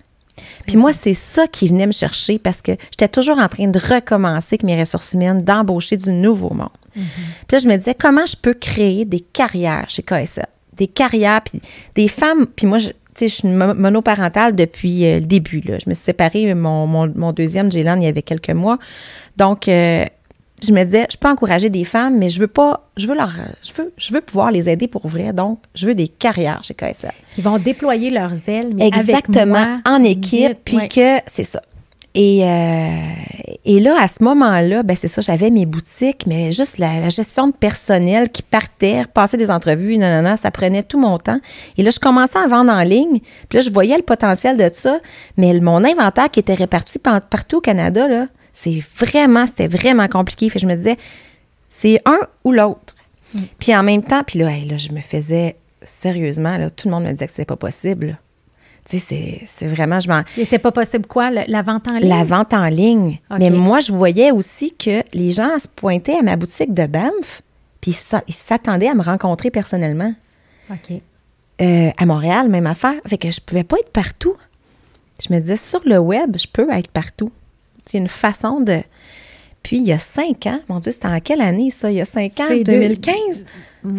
Puis moi, c'est ça qui venait me chercher parce que j'étais toujours en train de recommencer avec mes ressources humaines, d'embaucher du nouveau monde. Puis là, je me disais, comment je peux créer des carrières chez KSA? Des carrières, puis des femmes. Puis moi, je, je suis monoparentale depuis euh, le début. Là. Je me suis séparée, mon, mon, mon deuxième, Jaylan, il y avait quelques mois. Donc, euh, je me disais, je peux encourager des femmes, mais je veux pas, je veux leur, je veux, je veux pouvoir les aider pour vrai. Donc, je veux des carrières chez KSA. Qui vont déployer leurs ailes, mais Exactement, avec moi, en équipe, vite, puis ouais. que c'est ça. Et, euh, et là, à ce moment-là, ben c'est ça, j'avais mes boutiques, mais juste la, la gestion de personnel qui partait, passer des entrevues, non, ça prenait tout mon temps. Et là, je commençais à vendre en ligne, puis là, je voyais le potentiel de ça, mais le- mon inventaire qui était réparti par- partout au Canada, là, c'est vraiment, c'était vraiment compliqué. Fait je me disais, c'est un ou l'autre. Puis en même temps, puis là, hey, là, je me faisais, sérieusement, là, tout le monde me disait que c'était pas possible. Là. Tu sais, c'est- vraiment, je m'en... Il n'était pas possible quoi, le- la vente en ligne? La vente en ligne. Mais moi, je voyais aussi que les gens se pointaient à ma boutique de Banff, puis ils s'attendaient à me rencontrer personnellement. OK. Euh, à Montréal, même affaire. Fait que je pouvais pas être partout. Je me disais, sur le web, je peux être partout. C'est une façon de... Puis, il y a cinq ans, mon Dieu, c'était en quelle année, ça? Il y a cinq ans, C'est deux- 2015?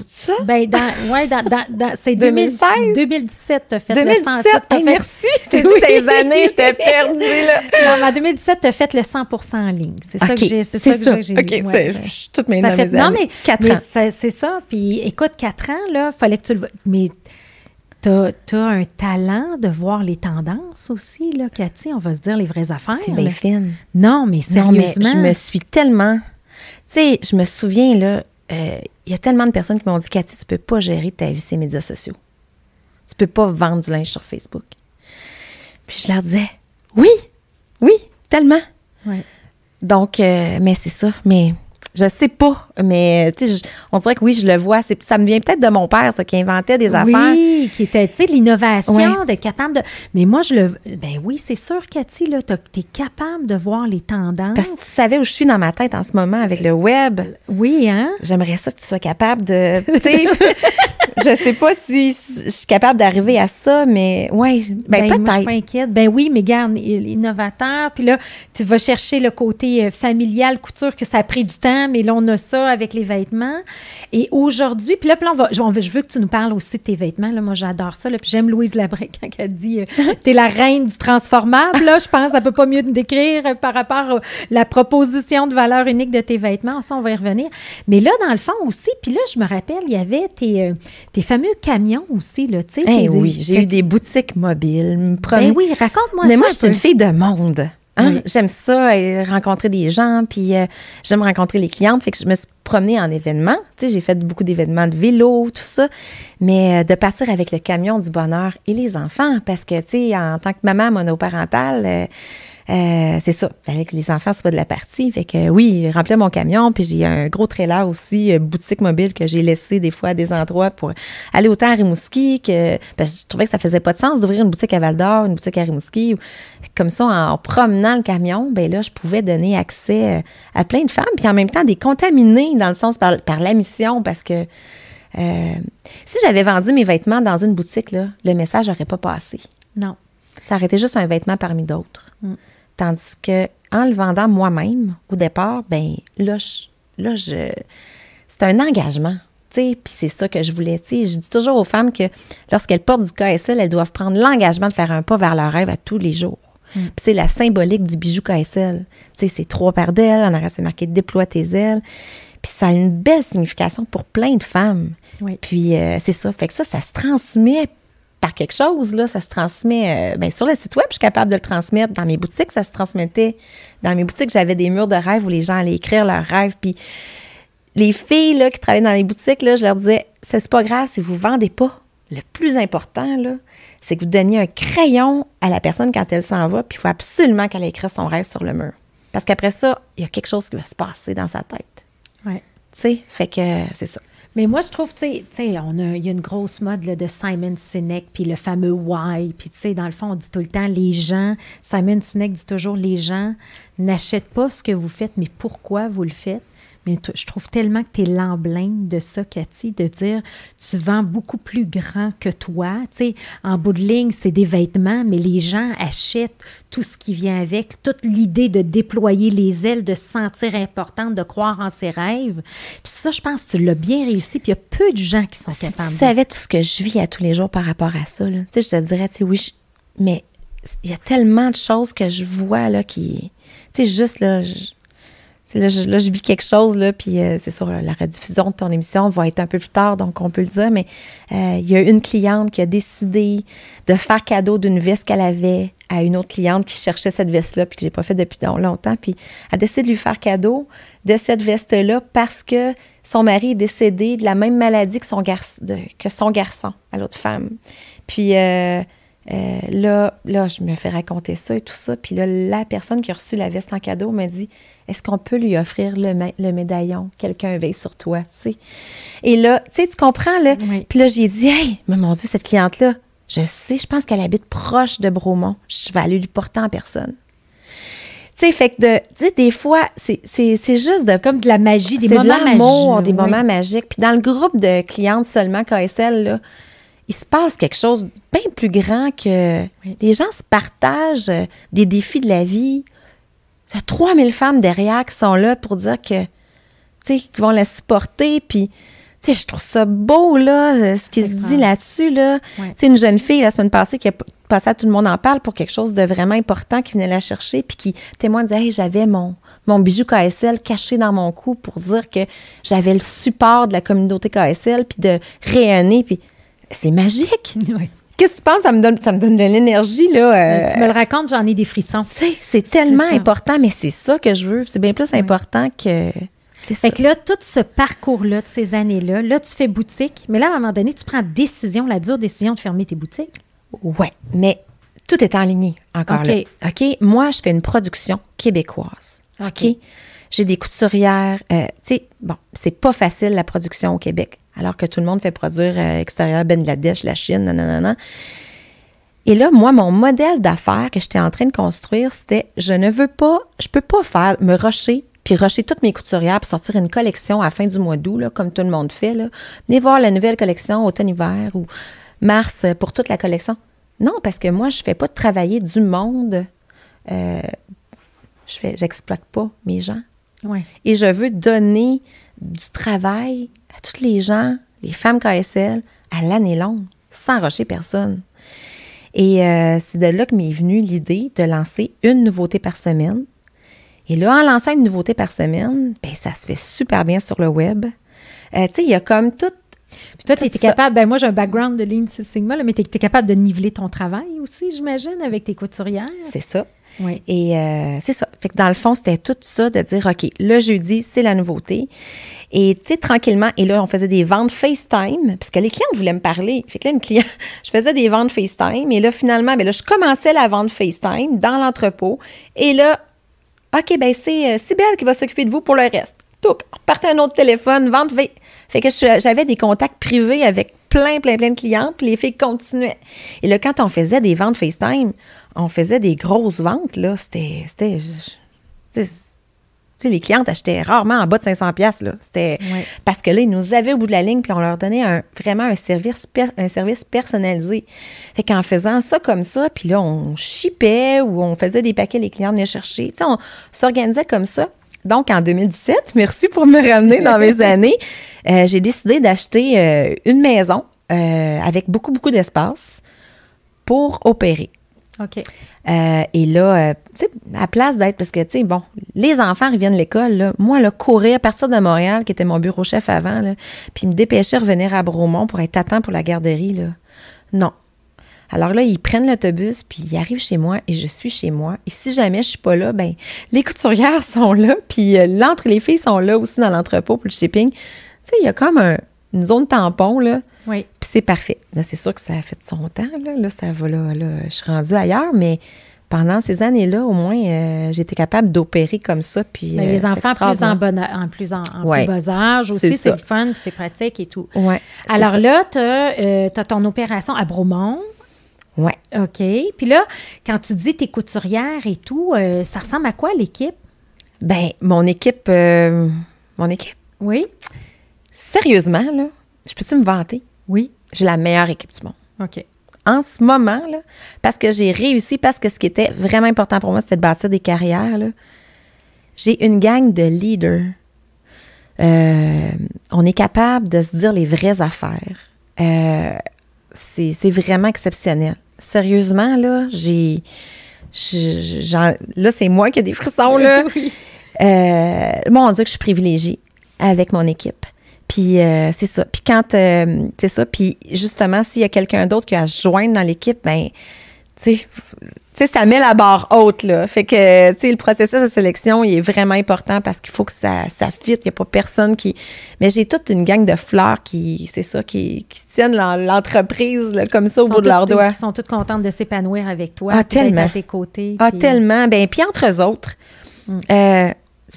Ça? Ben, dans, ouais, dans, dans, dans- c'est 2016? 2016? 2017, tu as fait le 100 2017, t'as hey, fait- merci! Je t'ai dit des années, j'étais perdue, là. Non, en 2017, tu as fait le 100% en ligne. C'est ça que j'ai. C'est ça que j'ai. OK, ouais, je suis toute mes Ça dans fait, mes non, mais, Quatre mais ans. ça- c'est ça. Puis écoute, quatre ans, là, fallait que tu le. Mais t'as as un talent de voir les tendances aussi, là, Cathy. On va se dire les vraies affaires. C'est bien fine. Non, mais Non, mais sérieusement. je me suis tellement. Tu sais, je me souviens, là, euh, il y a tellement de personnes qui m'ont dit Cathy, tu peux pas gérer ta vie ces médias sociaux. Tu peux pas vendre du linge sur Facebook. Puis je leur disais Oui, oui, tellement. Ouais. Donc, euh, mais c'est ça. Mais je sais pas. Mais, tu sais, on dirait que oui, je le vois. Ça me vient peut-être de mon père, ça, qui inventait des affaires. Oui, qui était, tu sais, l'innovation, d'être capable de. Mais moi, je le. Ben oui, c'est sûr, Cathy, là, tu es capable de voir les tendances. Parce que tu savais où je suis dans ma tête en ce moment avec le web. Oui, hein? J'aimerais ça que tu sois capable de. Tu sais, je sais pas si je suis capable d'arriver à ça, mais ouais, ben, moi, je suis peut-être. pas inquiète. Ben oui, mais garde, innovateur. Puis là, tu vas chercher le côté euh, familial, couture, que ça a pris du temps, mais là, on a ça avec les vêtements. Et aujourd'hui, puis là, puis là, on va, je, on veut- je veux que tu nous parles aussi de tes vêtements. Là, moi, j'adore ça. Là, puis j'aime Louise Labrec quand elle dit euh, T'es la reine du transformable. Là, je pense qu'elle peut pas mieux te décrire euh, par rapport à la proposition de valeur unique de tes vêtements. Ça, on va y revenir. Mais là, dans le fond aussi, puis là, je me rappelle, il y avait tes, euh, tes fameux camions aussi. Là, tu sais, Eh oui, j'ai eu des boutiques mobiles. promener- Ben oui, raconte-moi mais ça. moi, je suis une fille de monde. Hein? Oui. J'aime ça, euh, rencontrer des gens, puis euh, j'aime rencontrer les clientes. Fait que je me suis promenée en événements. Tu sais, j'ai fait beaucoup d'événements de vélo, tout ça. Mais euh, de partir avec le camion du bonheur et les enfants, parce que, tu sais, en tant que maman monoparentale, euh, c'est ça. Fallait que les enfants soient de la partie. Fait que oui, remplir mon camion. Puis j'ai un gros trailer aussi, euh, boutique mobile que j'ai laissé des fois à des endroits pour aller autant à Rimouski que parce que je trouvais que ça faisait pas de sens d'ouvrir une boutique à Val d'Or, une boutique à Rimouski. Comme ça, en, promenant le camion, ben là, je pouvais donner accès euh, à plein de femmes, puis en même temps des contaminés dans le sens par, par la mission, parce que euh, si j'avais vendu mes vêtements dans une boutique, là, le message n'aurait pas passé. Non. Ça aurait été juste un vêtement parmi d'autres. Mm. Tandis que en le vendant moi-même, au départ, ben là, je, là, je, c'est un engagement. Puis c'est ça que je voulais. tu sais. Je dis toujours aux femmes que lorsqu'elles portent du KSL, elles doivent prendre l'engagement de faire un pas vers leur rêve à tous les jours. Puis c'est la symbolique du bijou KSL. C'est trois paires d'ailes, en arrière c'est marqué déploie tes ailes. Puis ça a une belle signification pour plein de femmes. Oui. Puis euh, c'est ça. Fait que ça, ça se transmet par quelque chose, là. Ça se transmet euh, ben, sur le site web, je suis capable de le transmettre. Dans mes boutiques, ça se transmettait. Dans mes boutiques, j'avais des murs de rêve où les gens allaient écrire leurs rêves. Puis les filles là, qui travaillaient dans les boutiques, là, je leur disais, c'est pas grave si vous vendez pas. Le plus important, là, c'est que vous donniez un crayon à la personne quand elle s'en va, puis il faut absolument qu'elle écrive son rêve sur le mur. Parce qu'après ça, il y a quelque chose qui va se passer dans sa tête. Ouais. Tu sais, fait que c'est ça. Mais moi, je trouve, tu sais, on a, il y a une grosse mode là, de Simon Sinek, puis le fameux why. Puis, tu sais, dans le fond, on dit tout le temps, les gens, Simon Sinek dit toujours, les gens n'achètent pas ce que vous faites, mais pourquoi vous le faites? Mais je trouve tellement que tu es l'emblème de ça, Cathy, de dire tu vends beaucoup plus grand que toi. Tu sais, en bout de ligne, c'est des vêtements, mais les gens achètent tout ce qui vient avec, toute l'idée de déployer les ailes, de se sentir importante, de croire en ses rêves. Puis ça, je pense que tu l'as bien réussi, puis il y a peu de gens qui sont capables. Si tu savais tout ce que je vis à tous les jours par rapport à ça, tu sais, je te dirais, tu sais, oui, mais il y a tellement de choses que je vois, là, qui... Tu sais, juste, là... Là je, vis quelque chose, là, puis euh, c'est sûr, la rediffusion de ton émission va être un peu plus tard, donc on peut le dire, mais euh, il y a une cliente qui a décidé de faire cadeau d'une veste qu'elle avait à une autre cliente qui cherchait cette veste-là, puis que j'ai pas fait depuis longtemps, puis elle a décidé de lui faire cadeau de cette veste-là parce que son mari est décédé de la même maladie que son, garçon, que son garçon, à l'autre femme. Puis... Euh, euh, là, là, je me fais raconter ça et tout ça. Puis là, la personne qui a reçu la veste en cadeau m'a dit Est-ce qu'on peut lui offrir le, le médaillon? Quelqu'un veille sur toi, tu sais. Et là, tu sais, tu comprends, là. Puis là, j'ai dit Hey, mais mon Dieu, cette cliente-là, je sais, je pense qu'elle habite proche de Bromont. Je vais aller lui porter en personne. Tu sais, fait que de, tu sais, des fois, c'est juste de. Comme de la magie, des moments de magiques. des moments magiques. Puis dans le groupe de clientes seulement KSL, là, il se passe quelque chose bien plus grand que les gens se partagent euh, des défis de la vie. Il y a 3000 femmes derrière qui sont là pour dire que, tu sais, qui vont la supporter. Puis, tu sais, je trouve ça beau, là, euh, ce qui se dit là-dessus, là. Tu sais, une jeune fille, la semaine passée, qui a passé à Tout le monde en parle pour quelque chose de vraiment important, qui venait la chercher, puis qui témoigne, disait, hey, j'avais mon, mon bijou KSL caché dans mon cou pour dire que j'avais le support de la communauté KSL, puis de rayonner, puis c'est magique. Qu'est-ce que tu penses? Ça me donne, ça me donne de l'énergie, là. Euh, tu me le racontes, j'en ai des frissons. C'est tellement important, mais c'est ça que je veux. C'est bien plus important que. Fait que là, tout ce parcours-là, de ces années-là, là, tu fais boutique, mais là, à un moment donné, tu prends décision, la dure décision de fermer tes boutiques. Ouais, mais tout est en ligne encore là. OK? Moi, je fais une production québécoise. OK? J'ai des couturières. Euh, tu sais, bon, c'est pas facile la production au Québec alors que tout le monde fait produire à euh, extérieur Bangladesh, la Chine, nanana. Et là, moi, mon modèle d'affaires que j'étais en train de construire, c'était je ne veux pas, je peux pas faire, me rusher, puis rusher toutes mes couturières pour sortir une collection à la fin du mois d'août, comme tout le monde fait. Là. Venez voir la nouvelle collection automne-hiver ou mars pour toute la collection. Non, parce que moi, je ne fais pas de travailler du monde. Euh, je fais, j'exploite pas mes gens. Ouais. Et je veux donner du travail à toutes les gens, les femmes KSL, à l'année longue, sans rocher personne. Et euh, c'est de là que m'est venue l'idée de lancer une nouveauté par semaine. Et là, en lançant une nouveauté par semaine, ben, ça se fait super bien sur le web. Euh, tu sais, il y a comme tout. Puis toi, tu étais capable, ben moi j'ai un background de Lean Sigma, mais tu es, capable de niveler ton travail aussi, j'imagine, avec tes couturières. C'est ça. Oui. Et euh, c'est ça. Fait que dans le fond, c'était tout ça de dire, OK, le jeudi, c'est la nouveauté. Et tu sais, tranquillement, et là, on faisait des ventes FaceTime, parce que les clientes voulaient me parler. Fait que là, une cliente, je faisais des ventes FaceTime, et là, finalement, ben là, je commençais la vente FaceTime dans l'entrepôt. Et là, OK, ben c'est euh, qui va s'occuper de vous pour le reste. Tout, repartait un autre téléphone, vente. Fait que j'avais des contacts privés avec plein, plein, plein de clientes, puis les filles continuaient. Et là, quand on faisait des ventes FaceTime, on faisait des grosses ventes, là. C'était. Tu sais, les clientes achetaient rarement en bas de 500 pièces là. C'était parce que là, ils nous avaient au bout de la ligne puis on leur donnait un, vraiment un service, un service personnalisé. Fait qu'en faisant ça comme ça, puis là, on chipait ou on faisait des paquets, les clients venaient chercher. Tu sais, on s'organisait comme ça. Donc, en 2017, merci pour me ramener dans mes années, euh, j'ai décidé d'acheter euh, une maison euh, avec beaucoup, beaucoup d'espace pour opérer. OK. Et là, tu sais, à place d'être, parce que, tu sais, bon, les enfants reviennent de l'école, là, moi, là, courir à partir de Montréal, qui était mon bureau chef avant, là, puis me dépêcher de revenir à Bromont pour être à temps pour la garderie, là. Non. Alors là, ils prennent l'autobus, puis ils arrivent chez moi et je suis chez moi. Et si jamais je suis pas là, ben les couturières sont là, puis euh, l'entre les filles sont là aussi dans l'entrepôt pour le shipping. Tu sais, il y a comme une zone tampon, là. Oui. Puis c'est parfait. Là, c'est sûr que ça a fait son temps, là. Là, ça va, là, là, je suis rendue ailleurs, mais pendant ces années-là, au moins, euh, j'étais capable d'opérer comme ça. Puis, Mais euh, les enfants plus en, bon, en plus en, en Ouais. plus bas âge aussi, c'est le fun, puis c'est pratique et tout. Ouais, Alors ça. là, tu as, ton opération à Bromont. Ouais. OK. Puis là, quand tu dis tes couturières et tout, euh, ça ressemble à quoi l'équipe? Ben, mon équipe, euh, mon équipe, Oui? sérieusement, là, je peux-tu me vanter? Oui. J'ai la meilleure équipe du monde. OK. En ce moment, là, parce que j'ai réussi, parce que ce qui était vraiment important pour moi, c'était de bâtir des carrières, là, j'ai une gang de leaders. Euh, on est capable de se dire les vraies affaires. Euh, c'est c'est vraiment exceptionnel. Sérieusement, là, j'ai. Là, c'est moi qui ai des frissons, là. Oui. Euh, mon Dieu, que je suis privilégiée avec mon équipe. Puis euh, c'est ça. Puis quand, euh, c'est ça. Puis justement, s'il y a quelqu'un d'autre qui a à se joindre dans l'équipe, ben, tu sais, sais, ça met la barre haute, là. Fait que, tu sais, le processus de sélection, il est vraiment important parce qu'il faut que ça, ça fit. Il n'y a pas personne qui... Mais j'ai toute une gang de fleurs qui, c'est ça, qui, qui tiennent l'en- l'entreprise, comme ça, au bout de leurs doigts. Ils sont toutes contentes de s'épanouir avec toi. Ah, tellement. à tes côtés. Ah, puis- tellement. Ben, puis entre eux autres, Mm. euh,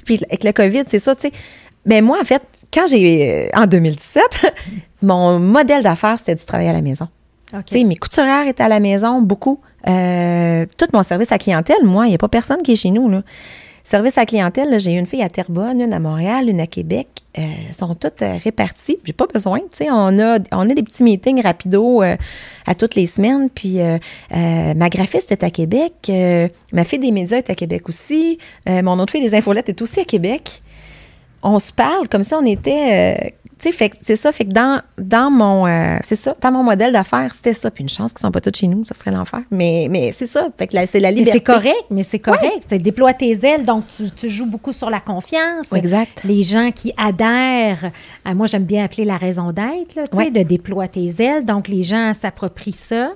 puis avec le COVID, c'est ça, tu sais. Ben, moi, en fait, quand j'ai, euh, en 2017, mon modèle d'affaires, c'était du travail à la maison. Tu sais, mes couturières étaient à la maison, beaucoup. Euh, tout mon service à clientèle, moi, il n'y a pas personne qui est chez nous. Service à clientèle, j'ai une fille à Terrebonne, une à Montréal, une à Québec. Euh, elles sont toutes euh, réparties. J'ai pas besoin. On a, on a des petits meetings rapido euh, à toutes les semaines. Puis ma graphiste est à Québec. ma fille des médias est à Québec aussi. mon autre fille des infolettes est aussi à Québec. On se parle comme ça, on était. Euh, tu sais, fait c'est ça. Fait que dans, dans mon. euh, c'est ça. Dans mon modèle d'affaires, c'était ça. Puis une chance qu'ils sont pas tous chez nous, ça serait l'enfer. Mais, mais c'est ça. Fait que la- c'est la Mais liberté. c'est correct, mais c'est correct. C'est déploie tes ailes, donc tu, tu joues beaucoup sur la confiance. Exact. Les gens qui adhèrent, à moi j'aime bien appeler la raison d'être, tu sais, Ouais. de déploie tes ailes. Donc les gens s'approprient ça.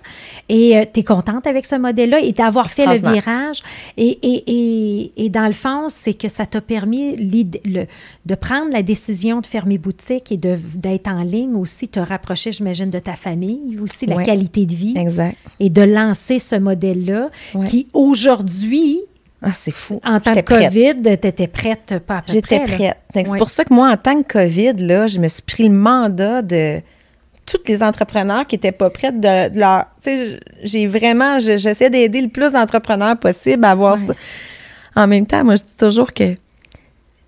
Et tu es contente avec ce modèle-là et d'avoir fait le virage. Et, et, et, et dans le fond, c'est que ça t'a permis le- de prendre la décision de fermer boutique et d'être en ligne aussi, te rapprocher, j'imagine, de ta famille, aussi la qualité de vie Exact. et de lancer ce modèle-là qui aujourd'hui, Ah, c'est fou. en J'étais prête. COVID, tu étais prête, pas J'étais prête. Que. C'est pour ça que moi, en tant que COVID, là, je me suis pris le mandat de tous les entrepreneurs qui n'étaient pas prêts de, de leur. Tu sais, j'ai vraiment. je- J'essaie d'aider le plus d'entrepreneurs possible à avoir ça. En même temps, moi, je dis toujours que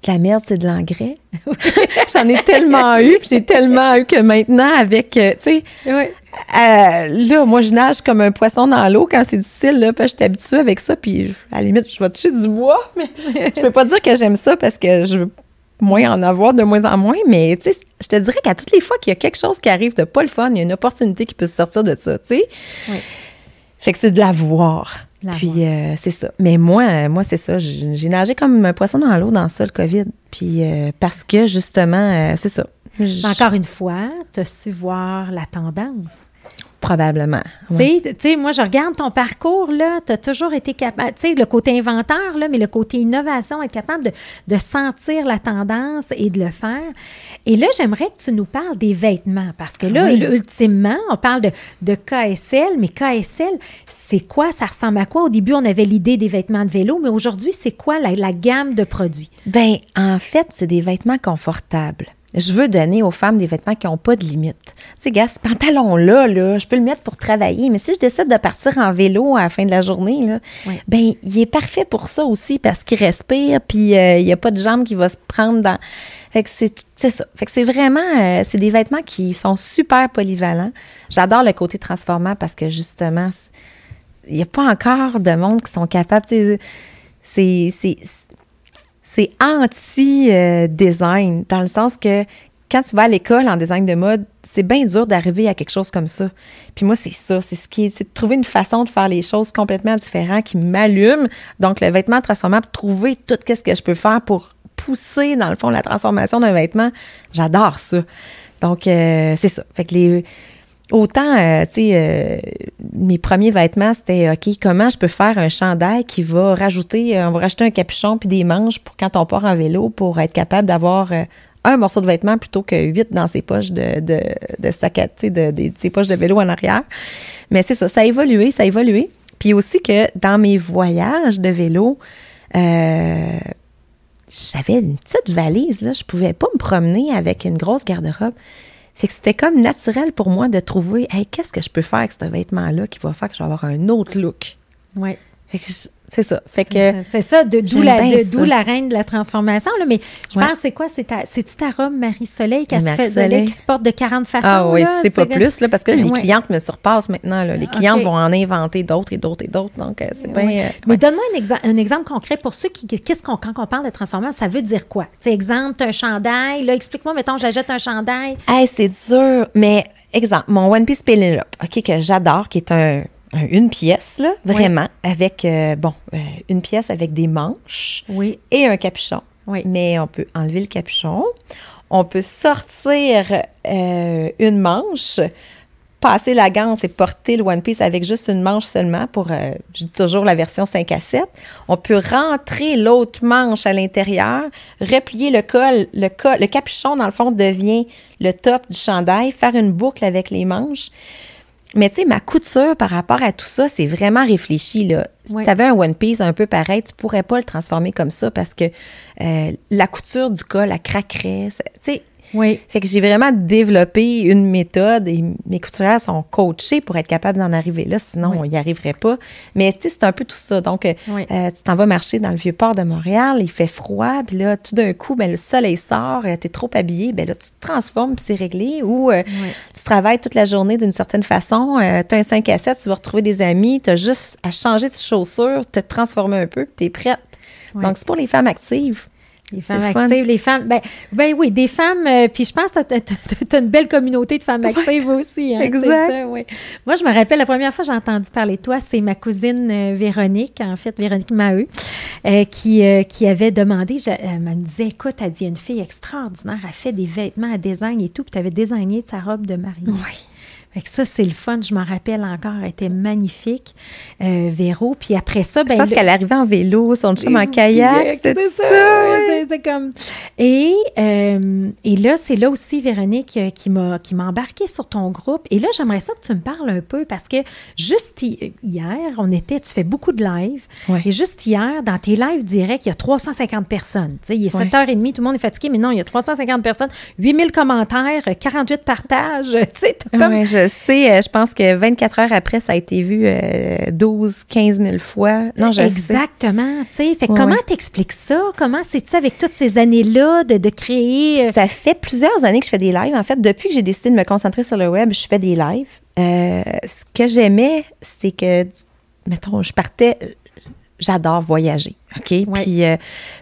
la merde, c'est de l'engrais. J'en ai tellement eu, puis j'ai tellement eu que maintenant, avec. euh, Tu sais, euh, là, moi, je nage comme un poisson dans l'eau quand c'est difficile, là, parce que je suis habituée avec ça, puis à la limite, je vais toucher du bois, mais je peux pas dire que j'aime ça parce que je veux moins en avoir de moins en moins, mais tu sais, je te dirais qu'à toutes les fois qu'il y a quelque chose qui arrive de pas le fun, il y a une opportunité qui peut se sortir de ça, tu sais. Oui. Fait que c'est de la voir. La puis euh, c'est ça. Mais moi, euh, moi c'est ça. J'ai nagé comme un poisson dans l'eau dans ça, le COVID. Puis euh, parce que justement, euh, c'est ça. Encore une fois, tu as su voir la tendance. Probablement. Tu sais- moi, je regarde ton parcours, là, tu as toujours été capable, tu sais, le côté inventeur, là, mais le côté innovation, être capable de, de sentir la tendance et de le faire. Et là, j'aimerais que tu nous parles des vêtements, parce que là, Oui. ultimement, on parle de, de KSL, mais KSL, c'est quoi? Ça ressemble à quoi? Au début, on avait l'idée des vêtements de vélo, mais aujourd'hui, c'est quoi la, la gamme de produits? Ben, en fait, c'est des vêtements confortables. Je veux donner aux femmes des vêtements qui n'ont pas de limite. Tu sais, gars, ce pantalon-là, là, je peux le mettre pour travailler, mais si je décide de partir en vélo à la fin de la journée, là, ben, il est parfait pour ça aussi parce qu'il respire, puis euh, il n'y a pas de jambe qui va se prendre dans. Fait que c'est c'est ça. Fait que c'est vraiment, euh, c'est des vêtements qui sont super polyvalents. J'adore le côté transformant parce que justement, il n'y a pas encore de monde qui sont capables. C'est c'est- c'est anti-design, dans le sens que quand tu vas à l'école en design de mode, c'est bien dur d'arriver à quelque chose comme ça. Puis moi, c'est ça, c'est ce qui est, c'est de trouver une façon de faire les choses complètement différentes qui m'allume. Donc, le vêtement transformable, trouver tout ce que je peux faire pour pousser, dans le fond, la transformation d'un vêtement, j'adore ça. Donc, euh, c'est ça. Fait que les... Autant, euh, tu sais, euh, mes premiers vêtements, c'était, OK, comment je peux faire un chandail qui va rajouter, euh, on va rajouter un capuchon puis des manches pour quand on part en vélo pour être capable d'avoir un morceau de vêtement plutôt que huit dans ses poches de, de, de sac à, de, de- ses poches de vélo en arrière. Mais c'est ça, ça a évolué, ça a évolué. Puis aussi que dans mes voyages de vélo, j'avais une petite valise, là. Je pouvais pas me promener avec une grosse garde-robe. Fait que c'était comme naturel pour moi de trouver, hey, qu'est-ce que je peux faire avec ce vêtement-là qui va faire que je vais avoir un autre look? Oui. Fait que je- c'est ça. Fait que C'est ça, de- d'où la, reine de la transformation. Là, mais je Ouais. pense, c'est quoi? C'est C'est-tu ta robe Marie-Soleil qui, a se fait- qui se porte de 40 façons? Ah oui, c'est pas plus, là, parce que les Ouais. clientes me surpassent maintenant. Là. Les clientes Ok. vont en inventer d'autres et d'autres et d'autres. Donc, euh, c'est bien. Ouais. euh, Mais donne-moi un, exa- un exemple concret pour ceux qui. Qu'est-ce qu'on, quand on parle de transformation, ça veut dire quoi? Tu exemple, un chandail. Là, explique-moi, mettons, j'achète un chandail. Hey, c'est dur. Mais, exemple, mon One Piece Penelope, OK, que j'adore, qui est un- une pièce, là, vraiment, avec, euh, bon, euh, une pièce avec des manches Oui. et un capuchon. Oui. Mais on peut enlever le capuchon. On peut sortir euh, une manche, passer la ganse et porter le One Piece avec juste une manche seulement pour, euh, je dis toujours la version 5 à 7. On peut rentrer l'autre manche à l'intérieur, replier le col, le col, le capuchon, dans le fond, devient le top du chandail, faire une boucle avec les manches. Mais tu sais, ma couture par rapport à tout ça, c'est vraiment réfléchi. Là. Si tu avais un One Piece un peu pareil, tu pourrais pas le transformer comme ça parce que euh, la couture du col, elle craquerait. Tu sais, Oui. fait que j'ai vraiment développé une méthode et mes couturières sont coachées pour être capables d'en arriver là, sinon Oui. on n'y arriverait pas. Mais tu sais, c'est un peu tout ça. Donc, euh, Oui. euh, tu t'en vas marcher dans le vieux port de Montréal, il fait froid, puis là, tout d'un coup, ben, le soleil sort, tu es trop habillé, ben là, tu te transformes, puis c'est réglé. Ou euh, tu travailles toute la journée d'une certaine façon, tu as un 5 à 7, tu vas retrouver des amis, tu as juste à changer de chaussures, te transformer un peu, puis tu es prête. Donc, c'est pour les femmes actives. Les femmes actives, les femmes. Ben, ben oui, des femmes. euh, puis je pense que tu as, une belle communauté de femmes actives aussi. Hein, exact. ça, oui. Moi, je me rappelle, la première fois que j'ai entendu parler de toi, c'est ma cousine euh, Véronique, en fait, Véronique Maheu, euh, qui, qui avait demandé. je- elle me disait Écoute, elle dit, une fille extraordinaire, elle fait des vêtements à design et tout, puis tu avais designé sa robe de mariée. Oui. Fait que ça, c'est le fun, je m'en rappelle encore, elle était magnifique, euh, Véro. Puis après ça, ben, Je pense le- qu'elle arrivait en vélo, son chum en kayak, c'est ça. c'est- comme. Et, euh, et là, c'est là aussi, Véronique, euh, qui m'a qui m'a embarqué sur ton groupe. Et là, j'aimerais ça que tu me parles un peu parce que juste hi- hier, on était, tu fais beaucoup de live. Ouais. Et juste hier, dans tes lives directs, il y a 350 personnes. Il est Ouais. 7h30, tout le monde est fatigué, mais non, il y a 350 personnes, 8000 commentaires, 48 partages. Tu sais, t'as comme. Ouais, je sais, euh, je pense que 24 heures après, ça a été vu euh, 12, 15 000 fois. Non, je sais. Exactement, tu sais. Fait Ouais, comment ouais. t'expliques ça? Comment c'est-tu avec toutes ces années-là de, de créer... euh, Ça fait plusieurs années que je fais des lives. En fait, depuis que j'ai décidé de me concentrer sur le web, je fais des lives. Euh, ce que j'aimais, c'est que, mettons, je partais. J'adore voyager, OK? Puis, euh,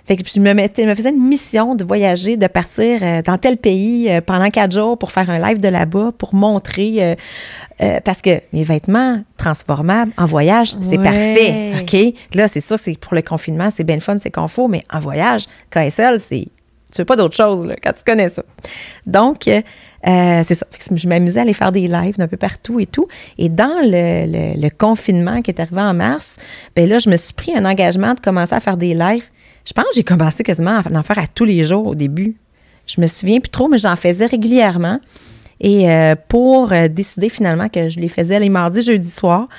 fait que je me, mettais, je me faisais une mission de voyager, de partir euh, dans tel pays euh, pendant quatre jours pour faire un live de là-bas, pour montrer, parce que les vêtements transformables en voyage, c'est parfait, OK? Là, c'est sûr, c'est pour le confinement, c'est bien fun, c'est confort, mais en voyage, KSL, c'est tu veux pas d'autre chose là, quand tu connais ça. Donc, euh, c'est ça. Que je m'amusais à aller faire des lives d'un peu partout et tout. Et dans le, confinement qui est arrivé en mars, ben là, je me suis pris un engagement de commencer à faire des lives. Je pense que j'ai commencé quasiment à en faire à tous les jours au début. Je me souviens plus trop, mais j'en faisais régulièrement. Et euh, pour euh, décider finalement que je les faisais les mardis, jeudi soir.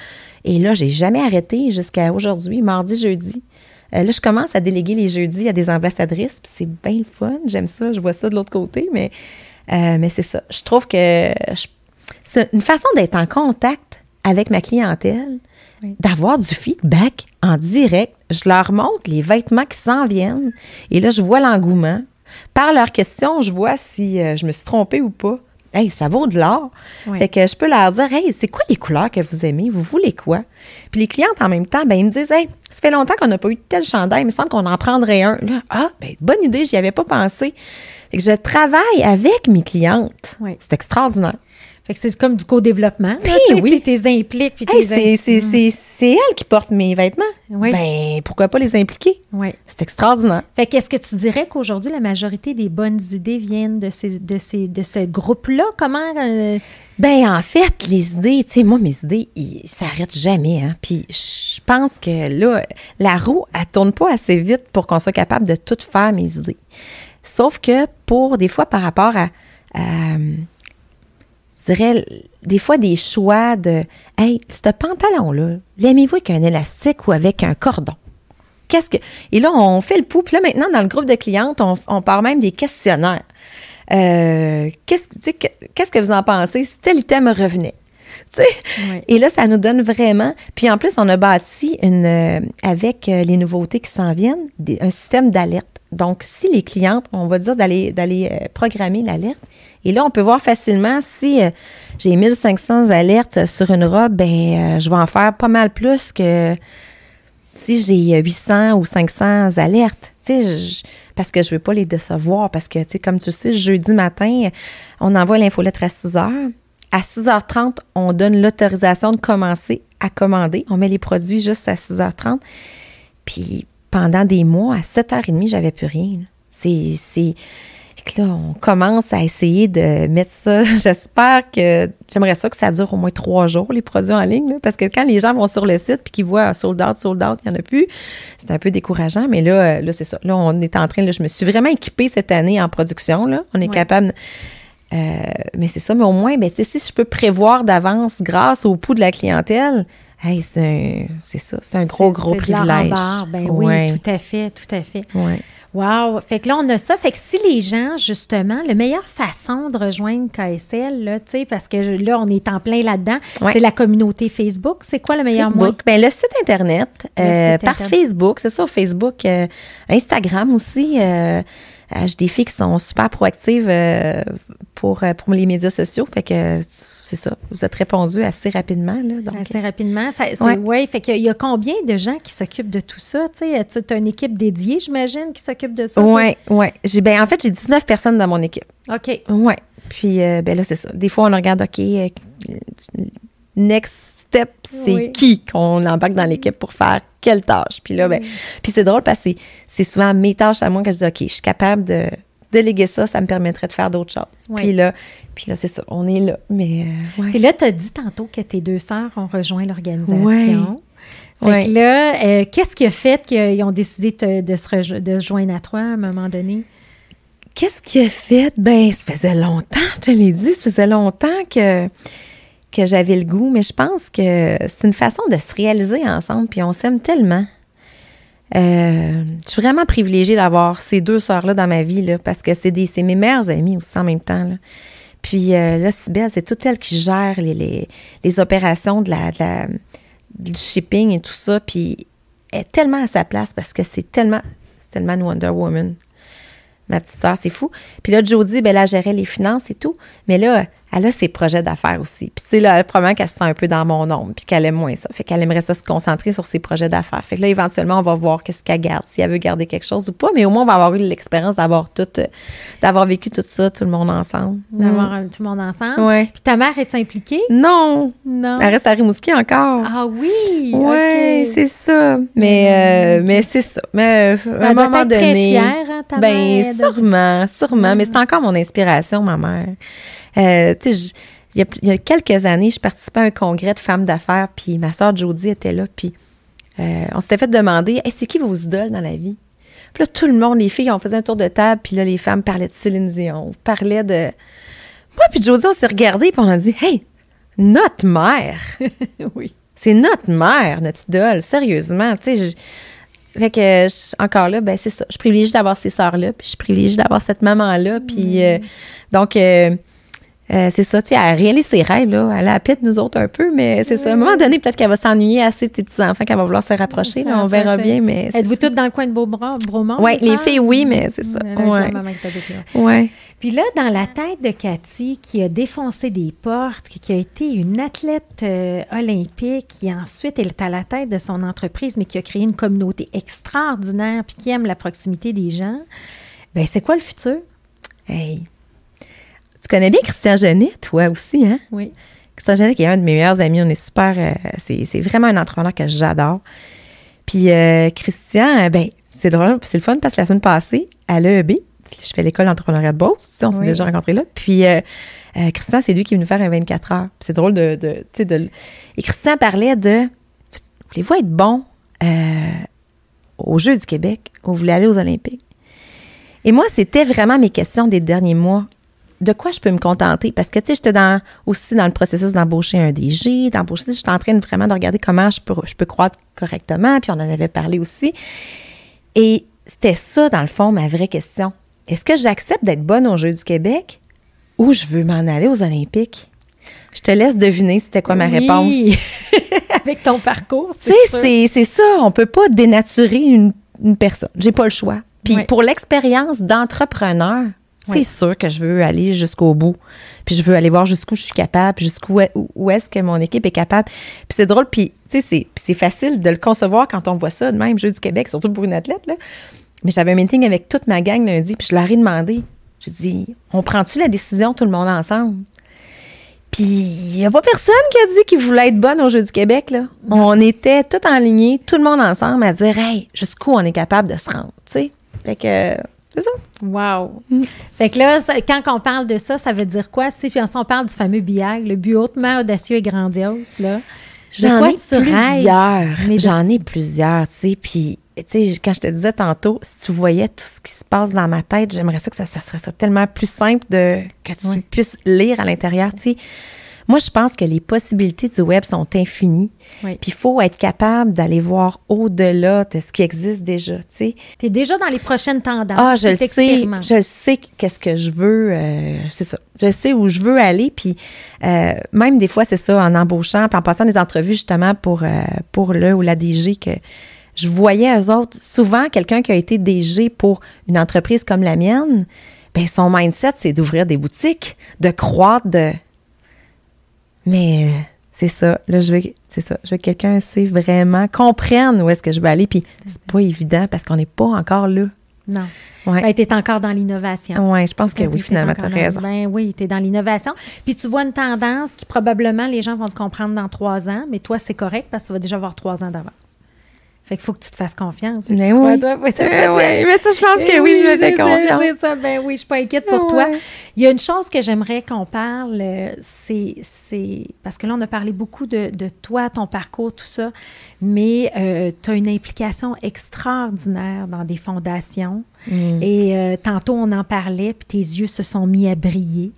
Et là, j'ai jamais arrêté jusqu'à aujourd'hui, mardi, jeudi. Là, je commence à déléguer les jeudis à des ambassadrices, puis c'est bien le fun. J'aime ça, je vois ça de l'autre côté, mais, euh, mais c'est ça. Je trouve que c'est une façon d'être en contact avec ma clientèle, Oui. d'avoir du feedback en direct. Je leur montre les vêtements qui s'en viennent, et là, je vois l'engouement. Par leurs questions, je vois si euh, je me suis trompée ou pas. Hey, ça vaut de l'or. Oui. Fait que je peux leur dire, hey, c'est quoi les couleurs que vous aimez? Vous voulez quoi? Puis les clientes, en même temps, ben, ils me disent, hey, ça fait longtemps qu'on n'a pas eu de tel chandail, il me semble qu'on en prendrait un. Là, ah, ben, bonne idée, j'y avais pas pensé. Fait que je travaille avec mes clientes. Oui. C'est extraordinaire. Fait que c'est comme du co-développement. Ben tu sais, oui. t'es- t'es impliques. Puis Hey, c'est, elles qui portent mes vêtements. Oui. Ben, pourquoi pas les impliquer? Oui. C'est extraordinaire. Fait qu'est-ce que tu dirais qu'aujourd'hui, la majorité des bonnes idées viennent de, ces, de, ces, de ce groupe-là? Comment... euh, Ben, en fait, les idées, tu sais, moi, mes idées, ils s'arrêtent jamais. Hein? Puis, je pense que là, la roue, elle tourne pas assez vite pour qu'on soit capable de tout faire mes idées. Sauf que pour, des fois, par rapport à. Dirais, des fois des choix de Hey, ce pantalon-là, l'aimez-vous avec un élastique ou avec un cordon? Qu'est-ce que. Et là, on fait le pouls. Puis là, maintenant, dans le groupe de clientes, on, on part même des questionnaires. Euh, qu'est-ce, tu sais, que- qu'est-ce que vous en pensez si tel item revenait? Tu sais? Ouais. Et là, ça nous donne vraiment. Puis en plus, on a bâti une, euh, avec euh, les nouveautés qui s'en viennent, des- un système d'alerte. Donc, si les clientes, on va dire d'aller d'aller euh, programmer l'alerte, et là, on peut voir facilement si euh, j'ai 1500 alertes sur une robe, ben, euh, je vais en faire pas mal plus que si j'ai euh, 800 ou 500 alertes. Tu sais, parce que je veux pas les décevoir. Parce que, tu sais, comme tu sais, jeudi matin, on envoie l'infolettre à 6 heures. À 6h30, on donne l'autorisation de commencer à commander. On met les produits juste à 6h30. Puis pendant des mois, à 7h30, j'avais plus rien. C'est. là, on commence à essayer de mettre ça. J'espère que. J'aimerais ça que ça dure au moins trois jours, les produits en ligne. là, parce que quand les gens vont sur le site puis qu'ils voient sold out, sold out, il n'y en a plus, c'est un peu décourageant. Mais là, euh, là c'est ça. Là, on est en train. Là, je me suis vraiment équipée cette année en production. Là. On est Ouais. capable. euh, mais c'est ça, mais au moins, ben, si je peux prévoir d'avance grâce au pouls de la clientèle, hey, c'est ça, c'est un gros, gros de privilège. Ben oui, tout à fait, tout à fait. ouais. Wow! Fait que là, on a ça. Fait que si les gens, justement, la meilleure façon de rejoindre KSL, là, tu sais, parce que je- là, on est en plein là-dedans, Ouais. c'est la communauté Facebook. C'est quoi le meilleur moyen? Ben, le site Internet, Le euh, site par Internet. Facebook, c'est ça, Facebook, euh, Instagram aussi. euh, J'ai des filles qui sont super proactives euh, pour, pour les médias sociaux. Fait que c'est ça, vous êtes répondu assez rapidement. Là, donc, Assez rapidement. C'est, Ouais. fait qu'il y a- il y a combien de gens qui s'occupent de tout ça? Tu as une équipe dédiée, j'imagine, qui s'occupe de ça? Oui, oui. Ben, en fait, j'ai 19 personnes dans mon équipe. OK. Oui. Puis, euh, ben là, c'est ça. Des fois, on regarde, OK, euh, next step, c'est Oui. qui qu'on embarque dans l'équipe pour faire quelle tâche? Puis là, ben, puis c'est drôle parce que c'est souvent mes tâches à moi que je dis, OK, je suis capable de déléguer ça, ça me permettrait de faire d'autres choses. Puis là, puis là, c'est ça, on est là. Mais, euh, ouais. Là, tu as dit tantôt que tes deux sœurs ont rejoint l'organisation. Ouais. Fait que là, euh, qu'est-ce qui a fait qu'ils ont décidé te- de, se rejo- de se joindre à toi à un moment donné? Qu'est-ce qui a fait? Ben, ça faisait longtemps, je te l'ai dit, ça faisait longtemps que, que j'avais le goût, mais je pense que c'est une façon de se réaliser ensemble, puis on s'aime tellement. Euh, je suis vraiment privilégiée d'avoir ces deux sœurs-là dans ma vie, là, parce que c'est mes meilleures amies aussi en même temps. Puis euh, là, Sybelle, c'est toute elle qui gère les, les, les opérations de la, du shipping et tout ça, puis elle est tellement à sa place parce que c'est tellement, c'est tellement une Wonder Woman ma petite sœur, c'est fou. Puis là, Jodie, ben elle gérait les finances et tout. Mais là, elle a ses projets d'affaires aussi. Puis tu sais, là, probablement qu'elle se sent un peu dans mon ombre, puis qu'elle aime moins ça. Fait qu'elle aimerait ça se concentrer sur ses projets d'affaires. Fait que là, éventuellement, on va voir qu'est-ce qu'elle garde, si elle veut garder quelque chose ou pas. Mais au moins, on va avoir eu l'expérience d'avoir tout, euh, d'avoir vécu tout ça, tout le monde ensemble. D'avoir euh, tout le monde ensemble? Mm. Ouais. Puis ta mère est impliquée? Non! Non. Elle reste à Rimouski encore. Ah oui! OK. c'est ça. Mais, euh, mais c'est ça. Mais euh, à un moment être très donné. fière, hein, ta ben, mère, de- sûrement, sûrement. Mais c'est encore mon inspiration, ma mère. Euh, tu sais, je- il y, a, il y a quelques années, je participais à un congrès de femmes d'affaires, puis ma soeur Jodie était là, puis euh, on s'était fait demander Hey, c'est qui vos idoles dans la vie? Puis là, tout le monde, les filles, on faisait un tour de table, puis là, les femmes parlaient de Céline Dion, parlaient de. Moi, puis Jodie, on s'est regardé, puis on a dit Hey, notre mère! oui. C'est notre mère, notre idole, sérieusement. Tu sais, fait que je- encore là, ben c'est ça. Je privilégie d'avoir ces sœurs-là, puis je privilégie d'avoir cette maman-là. Puis euh, donc, euh, euh, c'est ça, tu sais, elle réalise ses rêves, là. Elle a de nous autres un peu, mais c'est ça. À un moment donné, peut-être qu'elle va s'ennuyer assez de tes petits-enfants, qu'elle va vouloir se rapprocher. Là, on verra bien, mais. Êtes-vous toutes dans le coin de Beaubra- Bromont? Ouais, les filles, oui, mais c'est ça. Vois Ouais. Puis là, dans la tête de Cathy, qui a défoncé des portes, qui qui a été une athlète euh, olympique, qui ensuite est à la tête de son entreprise, mais qui a créé une communauté extraordinaire, puis qui aime la proximité des gens, ben c'est quoi le futur? Hey. Tu connais bien Christian Genet, toi aussi, hein? Oui. Christian Genet, qui est un de mes meilleurs amis, on est super. euh, c'est, vraiment un entrepreneur que j'adore. Puis euh, Christian, euh, ben, c'est drôle, c'est le fun parce que la semaine passée, à l'EEB, je fais l'école d'entrepreneuriat de Beauce, tu sais, on s'est Oui. déjà rencontrés là. Puis euh, Christian, c'est lui qui est venu faire un 24 heures. Puis c'est drôle de. de, tu sais, de- Et Christian parlait de Voulez-vous être bon aux Jeux du Québec? Ou vous voulez aller aux Olympiques? Et moi, c'était vraiment mes questions des derniers mois. De quoi je peux me contenter? Parce que, tu sais, j'étais dans, aussi dans le processus d'embaucher un DG, d'embaucher, j'étais en train de vraiment de regarder comment je peux, je peux croître correctement, puis on en avait parlé aussi. Et c'était ça, dans le fond, ma vraie question. Est-ce que j'accepte d'être bonne aux Jeux du Québec ou je veux m'en aller aux Olympiques? Je te laisse deviner c'était quoi ma réponse. Avec ton parcours, c'est c'est, c'est ça. On peut pas dénaturer une, une personne. J'ai pas le choix. Puis pour l'expérience d'entrepreneur, c'est sûr que je veux aller jusqu'au bout. Puis je veux aller voir jusqu'où je suis capable, jusqu'où où est-ce que mon équipe est capable. Puis c'est drôle, puis tu sais, c'est facile de le concevoir quand on voit ça de même, Jeu du Québec, surtout pour une athlète, là. Mais j'avais un meeting avec toute ma gang lundi, puis je leur ai demandé, j'ai dit, on prend-tu la décision tout le monde ensemble? Puis il n'y a pas personne qui a dit qu'il voulait être bonne au Jeu du Québec, là. On était tout en ligne, tout le monde ensemble à dire, hey, jusqu'où on est capable de se rendre, tu sais. Fait que c'est ça? Wow. Mm. Fait que là, quand on parle de ça, ça veut dire quoi? Si on parle du fameux billard, le but hautement audacieux et grandiose, là. J'en ai, plusieurs. J'en ai plusieurs, tu sais. Puis, tu sais, quand je te disais tantôt, si tu voyais tout ce qui se passe dans ma tête, j'aimerais ça que ça, serait tellement plus simple de que tu puisses lire à l'intérieur, tu sais. Moi, je pense que les possibilités du web sont infinies. Puis il faut être capable d'aller voir au-delà de ce qui existe déjà, tu sais. Tu es déjà dans les prochaines tendances. Ah, je sais, je sais qu'est-ce que je veux, euh, c'est ça. Je sais où je veux aller, puis euh, même des fois, c'est ça, en embauchant, puis en passant des entrevues justement pour, euh, pour le ou la DG que je voyais eux autres, souvent quelqu'un qui a été DG pour une entreprise comme la mienne, ben son mindset, c'est d'ouvrir des boutiques, de croître, de mais euh, c'est ça. Là, je veux, c'est ça. Je veux que quelqu'un sait vraiment, comprenne où est-ce que je veux aller. Puis c'est pas évident parce qu'on n'est pas encore là. Non. Ouais. Ben, tu es encore dans l'innovation. Oui, je pense que oui, finalement, tu as raison. Ben, oui, tu es dans l'innovation. Puis tu vois une tendance qui probablement les gens vont te comprendre dans trois ans, mais toi, c'est correct parce que tu vas déjà avoir trois ans d'avance. Fait qu'il faut que tu te fasses confiance. Mais oui. Toi, mais ça, je pense que oui, je me fais confiance. C'est ça. Ben oui, je suis pas inquiète pour toi. Il y a une chose que j'aimerais qu'on parle, euh, c'est, parce que là, on a parlé beaucoup de, de toi, ton parcours, tout ça, mais euh, tu as une implication extraordinaire dans des fondations. Mm. Et euh, tantôt, on en parlait, puis tes yeux se sont mis à briller.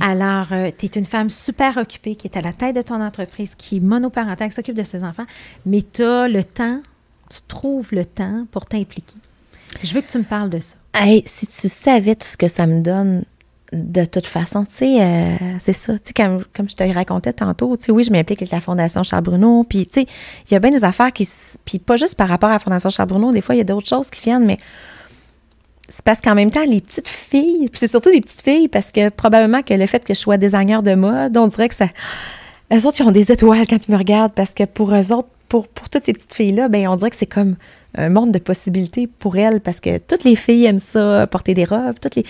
Alors, tu es une femme super occupée qui est à la tête de ton entreprise, qui est monoparentale, qui s'occupe de ses enfants, mais tu as le temps tu trouves le temps pour t'impliquer. Je veux que tu me parles de ça. Hey, si tu savais tout ce que ça me donne, de toute façon, tu sais, euh, c'est ça. Tu sais, comme, je te racontais tantôt, tu sais, oui, je m'implique avec la Fondation Charles Bruno. Puis, tu sais, il y a bien des affaires qui. Puis, pas juste par rapport à la Fondation Charles Bruno, des fois, il y a d'autres choses qui viennent, mais c'est parce qu'en même temps, les petites filles, puis c'est surtout les petites filles, parce que probablement que le fait que je sois designer de mode, on dirait que ça. Eux autres, ils ont des étoiles quand ils me regardent, parce que pour eux autres, pour, toutes ces petites filles-là, ben on dirait que c'est comme un monde de possibilités pour elles parce que toutes les filles aiment ça, porter des robes, toutes les.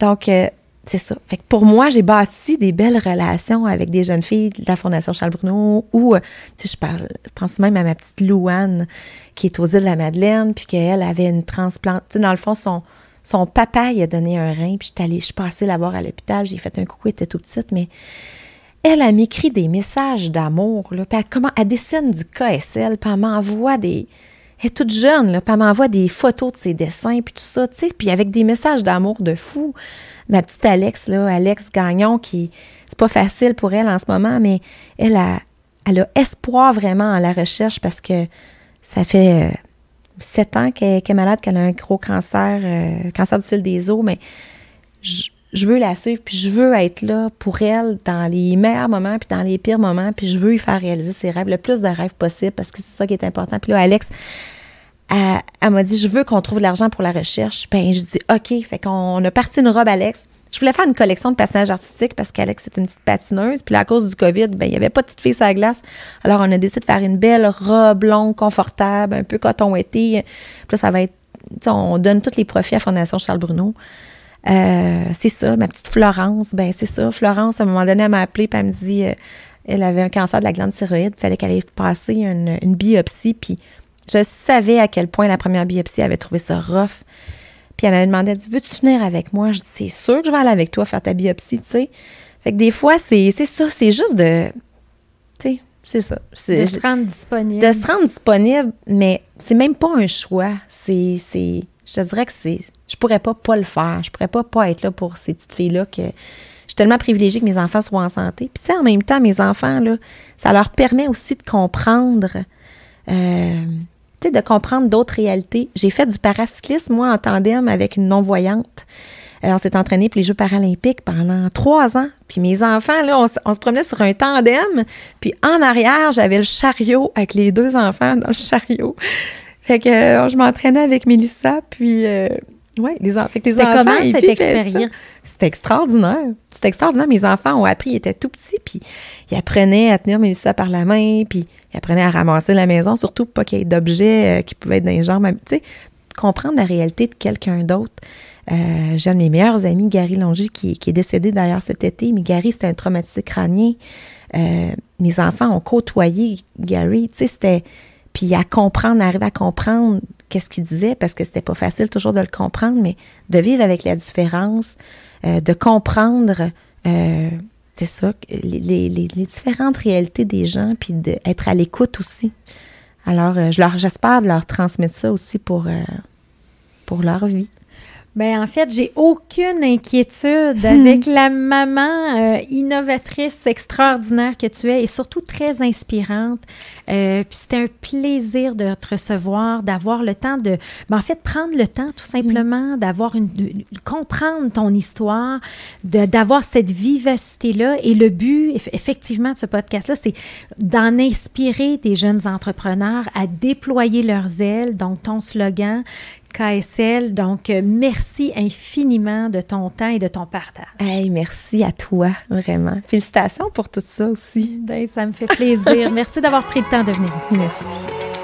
Donc, euh, c'est ça. Fait que pour moi, j'ai bâti des belles relations avec des jeunes filles de la Fondation Charles Bruno ou, euh, tu je parle, pense même à ma petite Louane qui est aux îles de la Madeleine, puis qu'elle avait une transplante. Dans le fond, son, papa, il a donné un rein, puis je suis allée, je suis passée la voir à l'hôpital, j'ai fait un coucou, elle était tout petite, mais elle, m'écrit des messages d'amour, là, puis elle, comment, elle dessine du KSL, puis elle m'envoie des... Elle est toute jeune, là, puis elle m'envoie des photos de ses dessins, puis tout ça, tu sais, puis avec des messages d'amour de fou. Ma petite Alex, là, Alex Gagnon, qui... C'est pas facile pour elle en ce moment, mais elle a, elle a espoir vraiment en la recherche parce que ça fait euh, sept ans qu'elle est malade, qu'elle a un gros cancer, euh, cancer du fil des os, mais je veux la suivre, puis je veux être là pour elle dans les meilleurs moments, puis dans les pires moments, puis je veux lui faire réaliser ses rêves, le plus de rêves possible, parce que c'est ça qui est important. Puis là, Alex, elle, m'a dit, je veux qu'on trouve de l'argent pour la recherche. Ben, je dis, OK. Fait qu'on a parti une robe, Alex. Je voulais faire une collection de passages artistiques parce qu'Alex, c'est une petite patineuse. Puis à cause du COVID, ben, il n'y avait pas de petite fille sur la glace. Alors, on a décidé de faire une belle robe longue, confortable, un peu coton été. Puis là, ça va être, on donne tous les profits à Fondation Charles Bruno. Euh, c'est ça, ma petite Florence, ben c'est ça. Florence, à un moment donné, elle m'a appelé et elle me dit, euh, elle avait un cancer de la glande thyroïde, fallait qu'elle aille passer une, une, biopsie, puis je savais à quel point la première biopsie avait trouvé ça rough. Puis elle m'avait demandé, elle dit, veux-tu venir avec moi? Je dis, c'est sûr que je vais aller avec toi faire ta biopsie, tu sais. Fait que des fois, c'est ça, c'est juste de, tu sais, c'est ça. De se rendre disponible. De se rendre disponible, mais c'est même pas un choix. C'est Je te dirais que c'est. Je pourrais pas pas le faire. Je pourrais pas être là pour ces petites filles-là que. Je suis tellement privilégiée que mes enfants soient en santé. Puis, tu sais, en même temps, mes enfants, ça leur permet aussi de comprendre. Euh, de comprendre d'autres réalités. J'ai fait du paracyclisme, moi, en tandem avec une non-voyante. Euh, on s'est entraîné pour les Jeux paralympiques pendant trois ans. Puis mes enfants, là, on, se promenait sur un tandem. Puis en arrière, j'avais le chariot avec les deux enfants dans le chariot. Fait que euh, je m'entraînais avec Mélissa. Puis, euh, ouais, les, enfants. les enfants. comment cette expérience? C'était extraordinaire. C'était extraordinaire. Mes enfants ont appris, ils étaient tout petits, puis ils apprenaient à tenir Mélissa par la main, puis ils apprenaient à ramasser la maison, surtout pas qu'il y ait d'objets qui pouvaient être dans les jambes. Tu sais, comprendre la réalité de quelqu'un d'autre. Euh, j'ai un de mes meilleurs amis, Gary Longy, qui, est décédé d'ailleurs cet été, mais Gary, c'était un traumatisé crânien. Euh, mes enfants ont côtoyé Gary, tu sais, c'était... Puis à comprendre, à arriver à comprendre qu'est-ce qu'il disait, parce que c'était pas facile toujours de le comprendre, mais de vivre avec la différence, euh, de comprendre, c'est ça, les, les, différentes réalités des gens, puis d'être à l'écoute aussi. Alors, je leur, j'espère de leur transmettre ça aussi pour, pour leur vie. Bien, en fait, j'ai aucune inquiétude hmm. avec la maman euh, innovatrice extraordinaire que tu es et surtout très inspirante. Euh, puis c'était un plaisir de te recevoir, d'avoir le temps de, ben, en fait, prendre le temps tout simplement, d'avoir une, de comprendre ton histoire, d'avoir cette vivacité-là. Et le but, effectivement, de ce podcast-là, c'est d'en inspirer des jeunes entrepreneurs à déployer leurs ailes. Donc, ton slogan, KSL. Donc, euh, merci infiniment de ton temps et de ton partage. Hey, merci à toi, vraiment. Félicitations pour tout ça aussi. Ben, ça me fait plaisir. merci d'avoir pris le temps de venir ici. Merci.